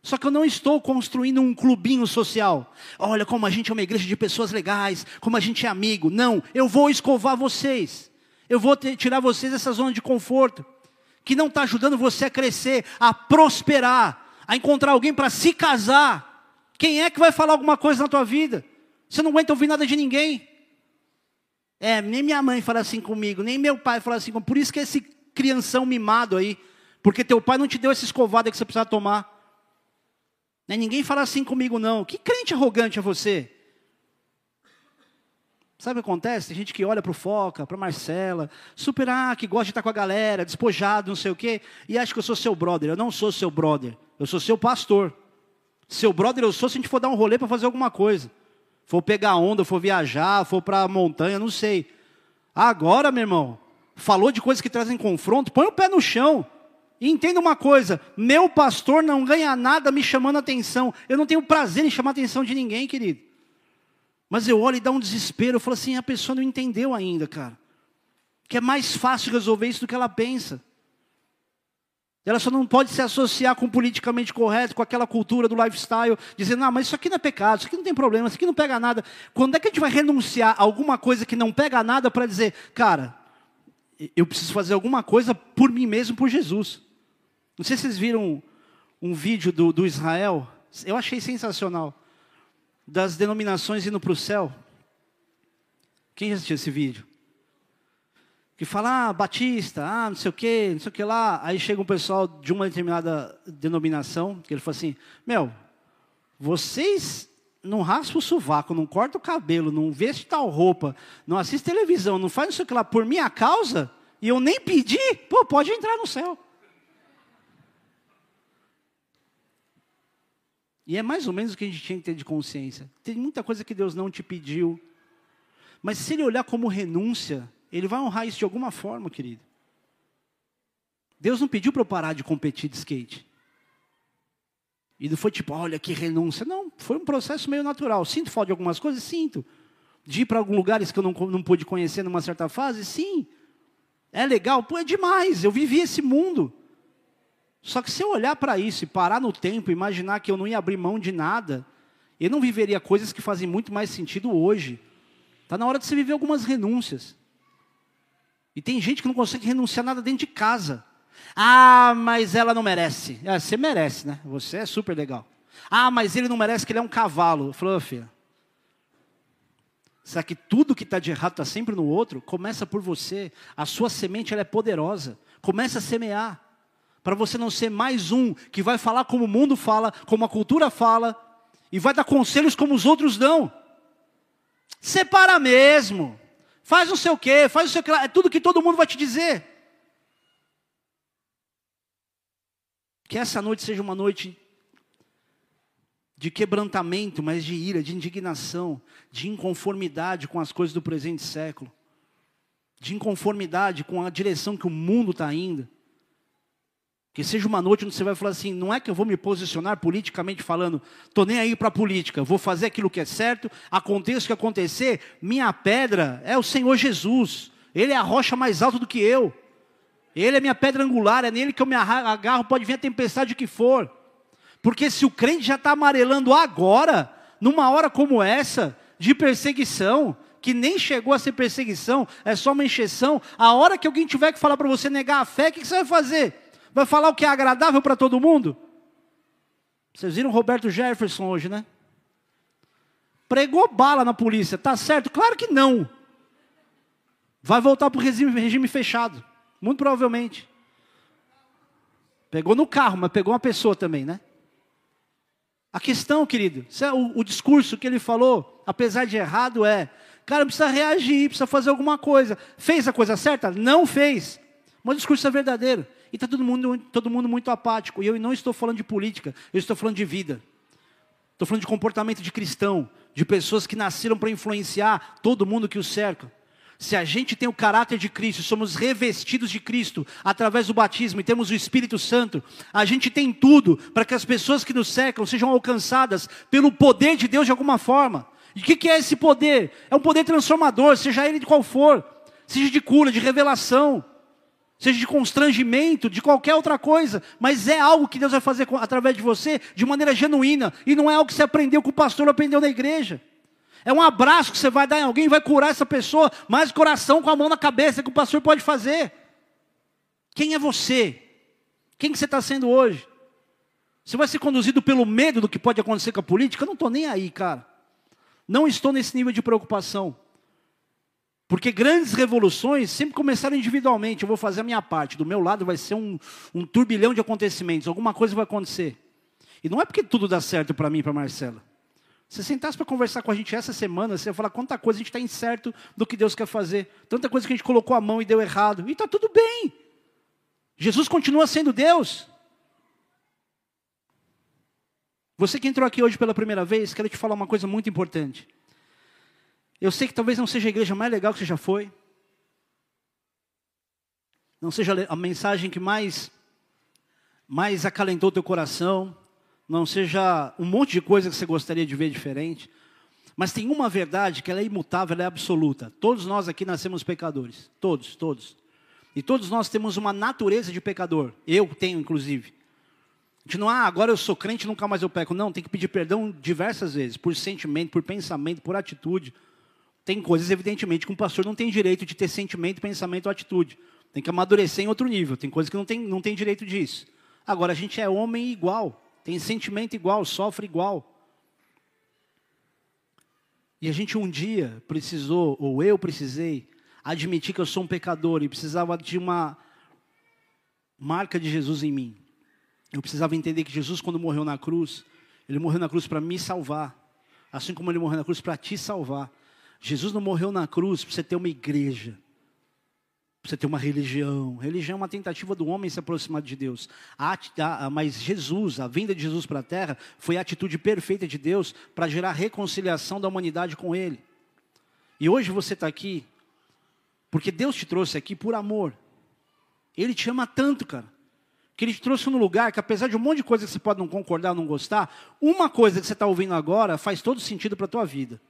Speaker 1: Só que eu não estou construindo um clubinho social. Olha como a gente é uma igreja de pessoas legais, como a gente é amigo. Não, eu vou escovar vocês. Eu vou tirar vocês dessa zona de conforto, que não está ajudando você a crescer, a prosperar, a encontrar alguém para se casar. Quem é que vai falar alguma coisa na tua vida? Você não aguenta ouvir nada de ninguém. É, nem minha mãe fala assim comigo, nem meu pai fala assim comigo. Por isso que esse crianção mimado aí. Porque teu pai não te deu essa escovada que você precisa tomar. Né? Ninguém fala assim comigo, não. Que crente arrogante é você? Sabe o que acontece? Tem gente que olha para o Foca, para Marcela, super, ah, que gosta de estar com a galera, despojado, não sei o quê, e acha que eu sou seu brother. Eu não sou seu brother, eu sou seu pastor. Seu brother eu sou se a gente for dar um rolê para fazer alguma coisa for pegar onda, for viajar, for para a montanha, não sei. Agora, meu irmão, falou de coisas que trazem confronto, põe o pé no chão. E entenda uma coisa: meu pastor não ganha nada me chamando atenção. Eu não tenho prazer em chamar atenção de ninguém, querido. Mas eu olho e dá um desespero. Eu falo assim: a pessoa não entendeu ainda, cara. Que é mais fácil resolver isso do que ela pensa. Ela só não pode se associar com o politicamente correto, com aquela cultura do lifestyle, dizendo, ah, mas isso aqui não é pecado, isso aqui não tem problema, isso aqui não pega nada. Quando é que a gente vai renunciar a alguma coisa que não pega nada para dizer, cara, eu preciso fazer alguma coisa por mim mesmo, por Jesus? Não sei se vocês viram um, vídeo do, do Israel, eu achei sensacional, das denominações indo para o céu. Quem já assistiu esse vídeo? que fala, ah, batista, ah, não sei o que, não sei o que lá. Aí chega um pessoal de uma determinada denominação, que ele fala assim, meu, vocês não raspam o sovaco, não cortam o cabelo, não veste tal roupa, não assistem televisão, não faz não sei o que lá por minha causa, e eu nem pedi, pô, pode entrar no céu. E é mais ou menos o que a gente tinha que ter de consciência. Tem muita coisa que Deus não te pediu. Mas se ele olhar como renúncia, ele vai honrar isso de alguma forma, querido. Deus não pediu para eu parar de competir de skate. E não foi tipo, olha que renúncia. Não, foi um processo meio natural. Sinto falta de algumas coisas? Sinto. De ir para alguns lugares que eu não, não pude conhecer numa certa fase? Sim. É legal? Pô, é demais. Eu vivi esse mundo. Só que se eu olhar para isso e parar no tempo, imaginar que eu não ia abrir mão de nada, eu não viveria coisas que fazem muito mais sentido hoje. Está na hora de você viver algumas renúncias. E tem gente que não consegue renunciar nada dentro de casa. Ah, mas ela não merece. Ah, você merece, né? Você é super legal. Ah, mas ele não merece que ele é um cavalo. Falou, oh, filha. Será que tudo que está de errado está sempre no outro? Começa por você. A sua semente ela é poderosa. Começa a semear. Para você não ser mais um que vai falar como o mundo fala, como a cultura fala, e vai dar conselhos como os outros dão. Separa mesmo. Faz o quê, faz o que lá. É tudo que todo mundo vai te dizer. Que essa noite seja uma noite de quebrantamento, mas de ira, de indignação, de inconformidade com as coisas do presente século, de inconformidade com a direção que o mundo está indo. Que seja uma noite onde você vai falar assim: não é que eu vou me posicionar politicamente falando, estou nem aí para a política, vou fazer aquilo que é certo, aconteça o que acontecer, minha pedra é o Senhor Jesus, Ele é a rocha mais alta do que eu, Ele é minha pedra angular, é nele que eu me agarro, pode vir a tempestade que for, porque se o crente já está amarelando agora, numa hora como essa, de perseguição, que nem chegou a ser perseguição, é só uma encheção, a hora que alguém tiver que falar para você negar a fé, o que você vai fazer? Vai falar o que é agradável para todo mundo? Vocês viram Roberto Jefferson hoje, né? Pregou bala na polícia, tá certo? Claro que não. Vai voltar para o regime, regime fechado, muito provavelmente. Pegou no carro, mas pegou uma pessoa também, né? A questão, querido, é o, o, discurso que ele falou, apesar de errado, é: cara, precisa reagir, precisa fazer alguma coisa. Fez a coisa certa? Não fez. Mas o discurso é verdadeiro. E está todo mundo, todo mundo muito apático. E eu não estou falando de política, eu estou falando de vida. Estou falando de comportamento de cristão, de pessoas que nasceram para influenciar todo mundo que o cerca. Se a gente tem o caráter de Cristo, somos revestidos de Cristo através do batismo e temos o Espírito Santo, a gente tem tudo para que as pessoas que nos cercam sejam alcançadas pelo poder de Deus de alguma forma. E o que, que é esse poder? É um poder transformador, seja ele de qual for, seja de cura, de revelação seja de constrangimento, de qualquer outra coisa, mas é algo que Deus vai fazer através de você de maneira genuína, e não é algo que você aprendeu com o pastor aprendeu na igreja. É um abraço que você vai dar em alguém, vai curar essa pessoa, mais coração com a mão na cabeça que o pastor pode fazer. Quem é você? Quem que você está sendo hoje? Você vai ser conduzido pelo medo do que pode acontecer com a política? Eu não estou nem aí, cara. Não estou nesse nível de preocupação. Porque grandes revoluções sempre começaram individualmente. Eu vou fazer a minha parte. Do meu lado vai ser um, um turbilhão de acontecimentos. Alguma coisa vai acontecer. E não é porque tudo dá certo para mim e para Marcela. Se sentasse para conversar com a gente essa semana, você ia falar quanta coisa a gente está incerto do que Deus quer fazer. Tanta coisa que a gente colocou a mão e deu errado. E está tudo bem. Jesus continua sendo Deus. Você que entrou aqui hoje pela primeira vez, quero te falar uma coisa muito importante. Eu sei que talvez não seja a igreja mais legal que você já foi. Não seja a mensagem que mais, mais acalentou teu coração. Não seja um monte de coisa que você gostaria de ver diferente. Mas tem uma verdade que ela é imutável, ela é absoluta. Todos nós aqui nascemos pecadores. Todos, todos. E todos nós temos uma natureza de pecador. Eu tenho, inclusive. A gente não, ah, agora eu sou crente, nunca mais eu peco. Não, tem que pedir perdão diversas vezes, por sentimento, por pensamento, por atitude. Tem coisas, evidentemente, que um pastor não tem direito de ter sentimento, pensamento ou atitude. Tem que amadurecer em outro nível. Tem coisas que não tem, não tem direito disso. Agora, a gente é homem igual, tem sentimento igual, sofre igual. E a gente um dia precisou, ou eu precisei, admitir que eu sou um pecador e precisava de uma marca de Jesus em mim. Eu precisava entender que Jesus, quando morreu na cruz, ele morreu na cruz para me salvar, assim como ele morreu na cruz para te salvar. Jesus não morreu na cruz para você ter uma igreja, para você ter uma religião. Religião é uma tentativa do homem se aproximar de Deus. mas Jesus, a vinda de Jesus para a terra, foi a atitude perfeita de Deus para gerar reconciliação da humanidade com Ele. E hoje você está aqui, porque Deus te trouxe aqui por amor. Ele te ama tanto, cara que ele te trouxe num lugar que, apesar de um monte de coisa que você pode não concordar, não gostar, uma coisa que você está ouvindo agora faz todo sentido para a tua vida.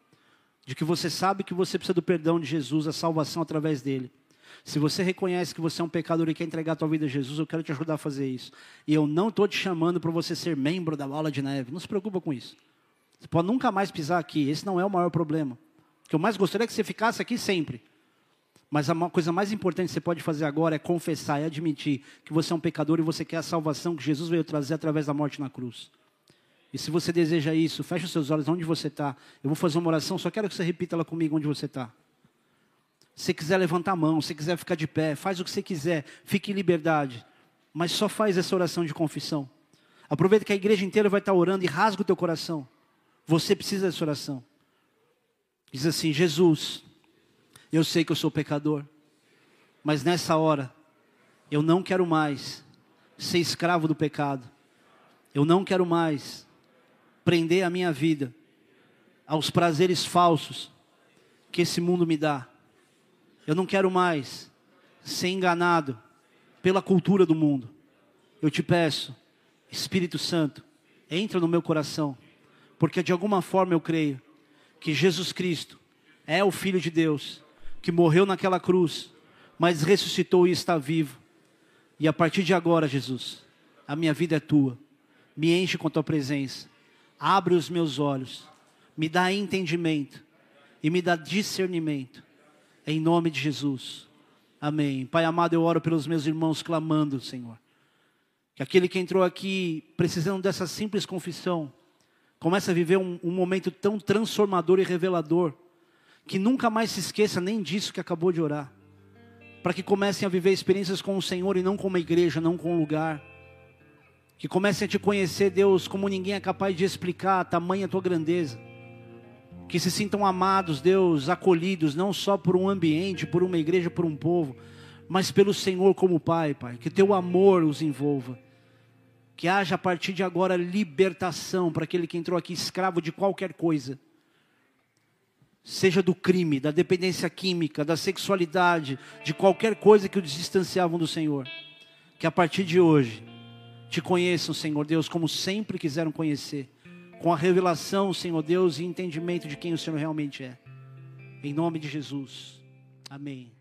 Speaker 1: De que você sabe que você precisa do perdão de Jesus, a salvação através dele. Se você reconhece que você é um pecador e quer entregar a tua vida a Jesus, eu quero te ajudar a fazer isso. E eu não estou te chamando para você ser membro da bola de neve. Não se preocupa com isso. Você pode nunca mais pisar aqui. Esse não é o maior problema. O que eu mais gostaria é que você ficasse aqui sempre. Mas a coisa mais importante que você pode fazer agora é confessar e admitir que você é um pecador e você quer a salvação que Jesus veio trazer através da morte na cruz. E se você deseja isso, feche os seus olhos onde você está. Eu vou fazer uma oração, só quero que você repita ela comigo onde você está. Se quiser levantar a mão, se quiser ficar de pé, faz o que você quiser, fique em liberdade. Mas só faz essa oração de confissão. Aproveita que a igreja inteira vai estar orando e rasga o teu coração. Você precisa dessa oração. Diz assim: Jesus, eu sei que eu sou pecador, mas nessa hora, eu não quero mais ser escravo do pecado. Eu não quero mais prender a minha vida aos prazeres falsos que esse mundo me dá. Eu não quero mais ser enganado pela cultura do mundo. Eu te peço, Espírito Santo, entra no meu coração, porque de alguma forma eu creio que Jesus Cristo é o Filho de Deus que morreu naquela cruz, mas ressuscitou e está vivo. E a partir de agora, Jesus, a minha vida é tua. Me enche com a tua presença. Abre os meus olhos. Me dá entendimento e me dá discernimento. Em nome de Jesus. Amém. Pai amado, eu oro pelos meus irmãos clamando, Senhor. Que aquele que entrou aqui precisando dessa simples confissão, comece a viver um, um momento tão transformador e revelador que nunca mais se esqueça nem disso que acabou de orar. Para que comecem a viver experiências com o Senhor e não com uma igreja, não com um lugar. Que comecem a te conhecer, Deus, como ninguém é capaz de explicar a tamanha tua grandeza. Que se sintam amados, Deus, acolhidos, não só por um ambiente, por uma igreja, por um povo, mas pelo Senhor como Pai, Pai. Que teu amor os envolva. Que haja a partir de agora libertação para aquele que entrou aqui escravo de qualquer coisa seja do crime, da dependência química, da sexualidade, de qualquer coisa que os distanciavam do Senhor. Que a partir de hoje te conheçam, Senhor Deus, como sempre quiseram conhecer, com a revelação, Senhor Deus, e entendimento de quem o Senhor realmente é. Em nome de Jesus. Amém.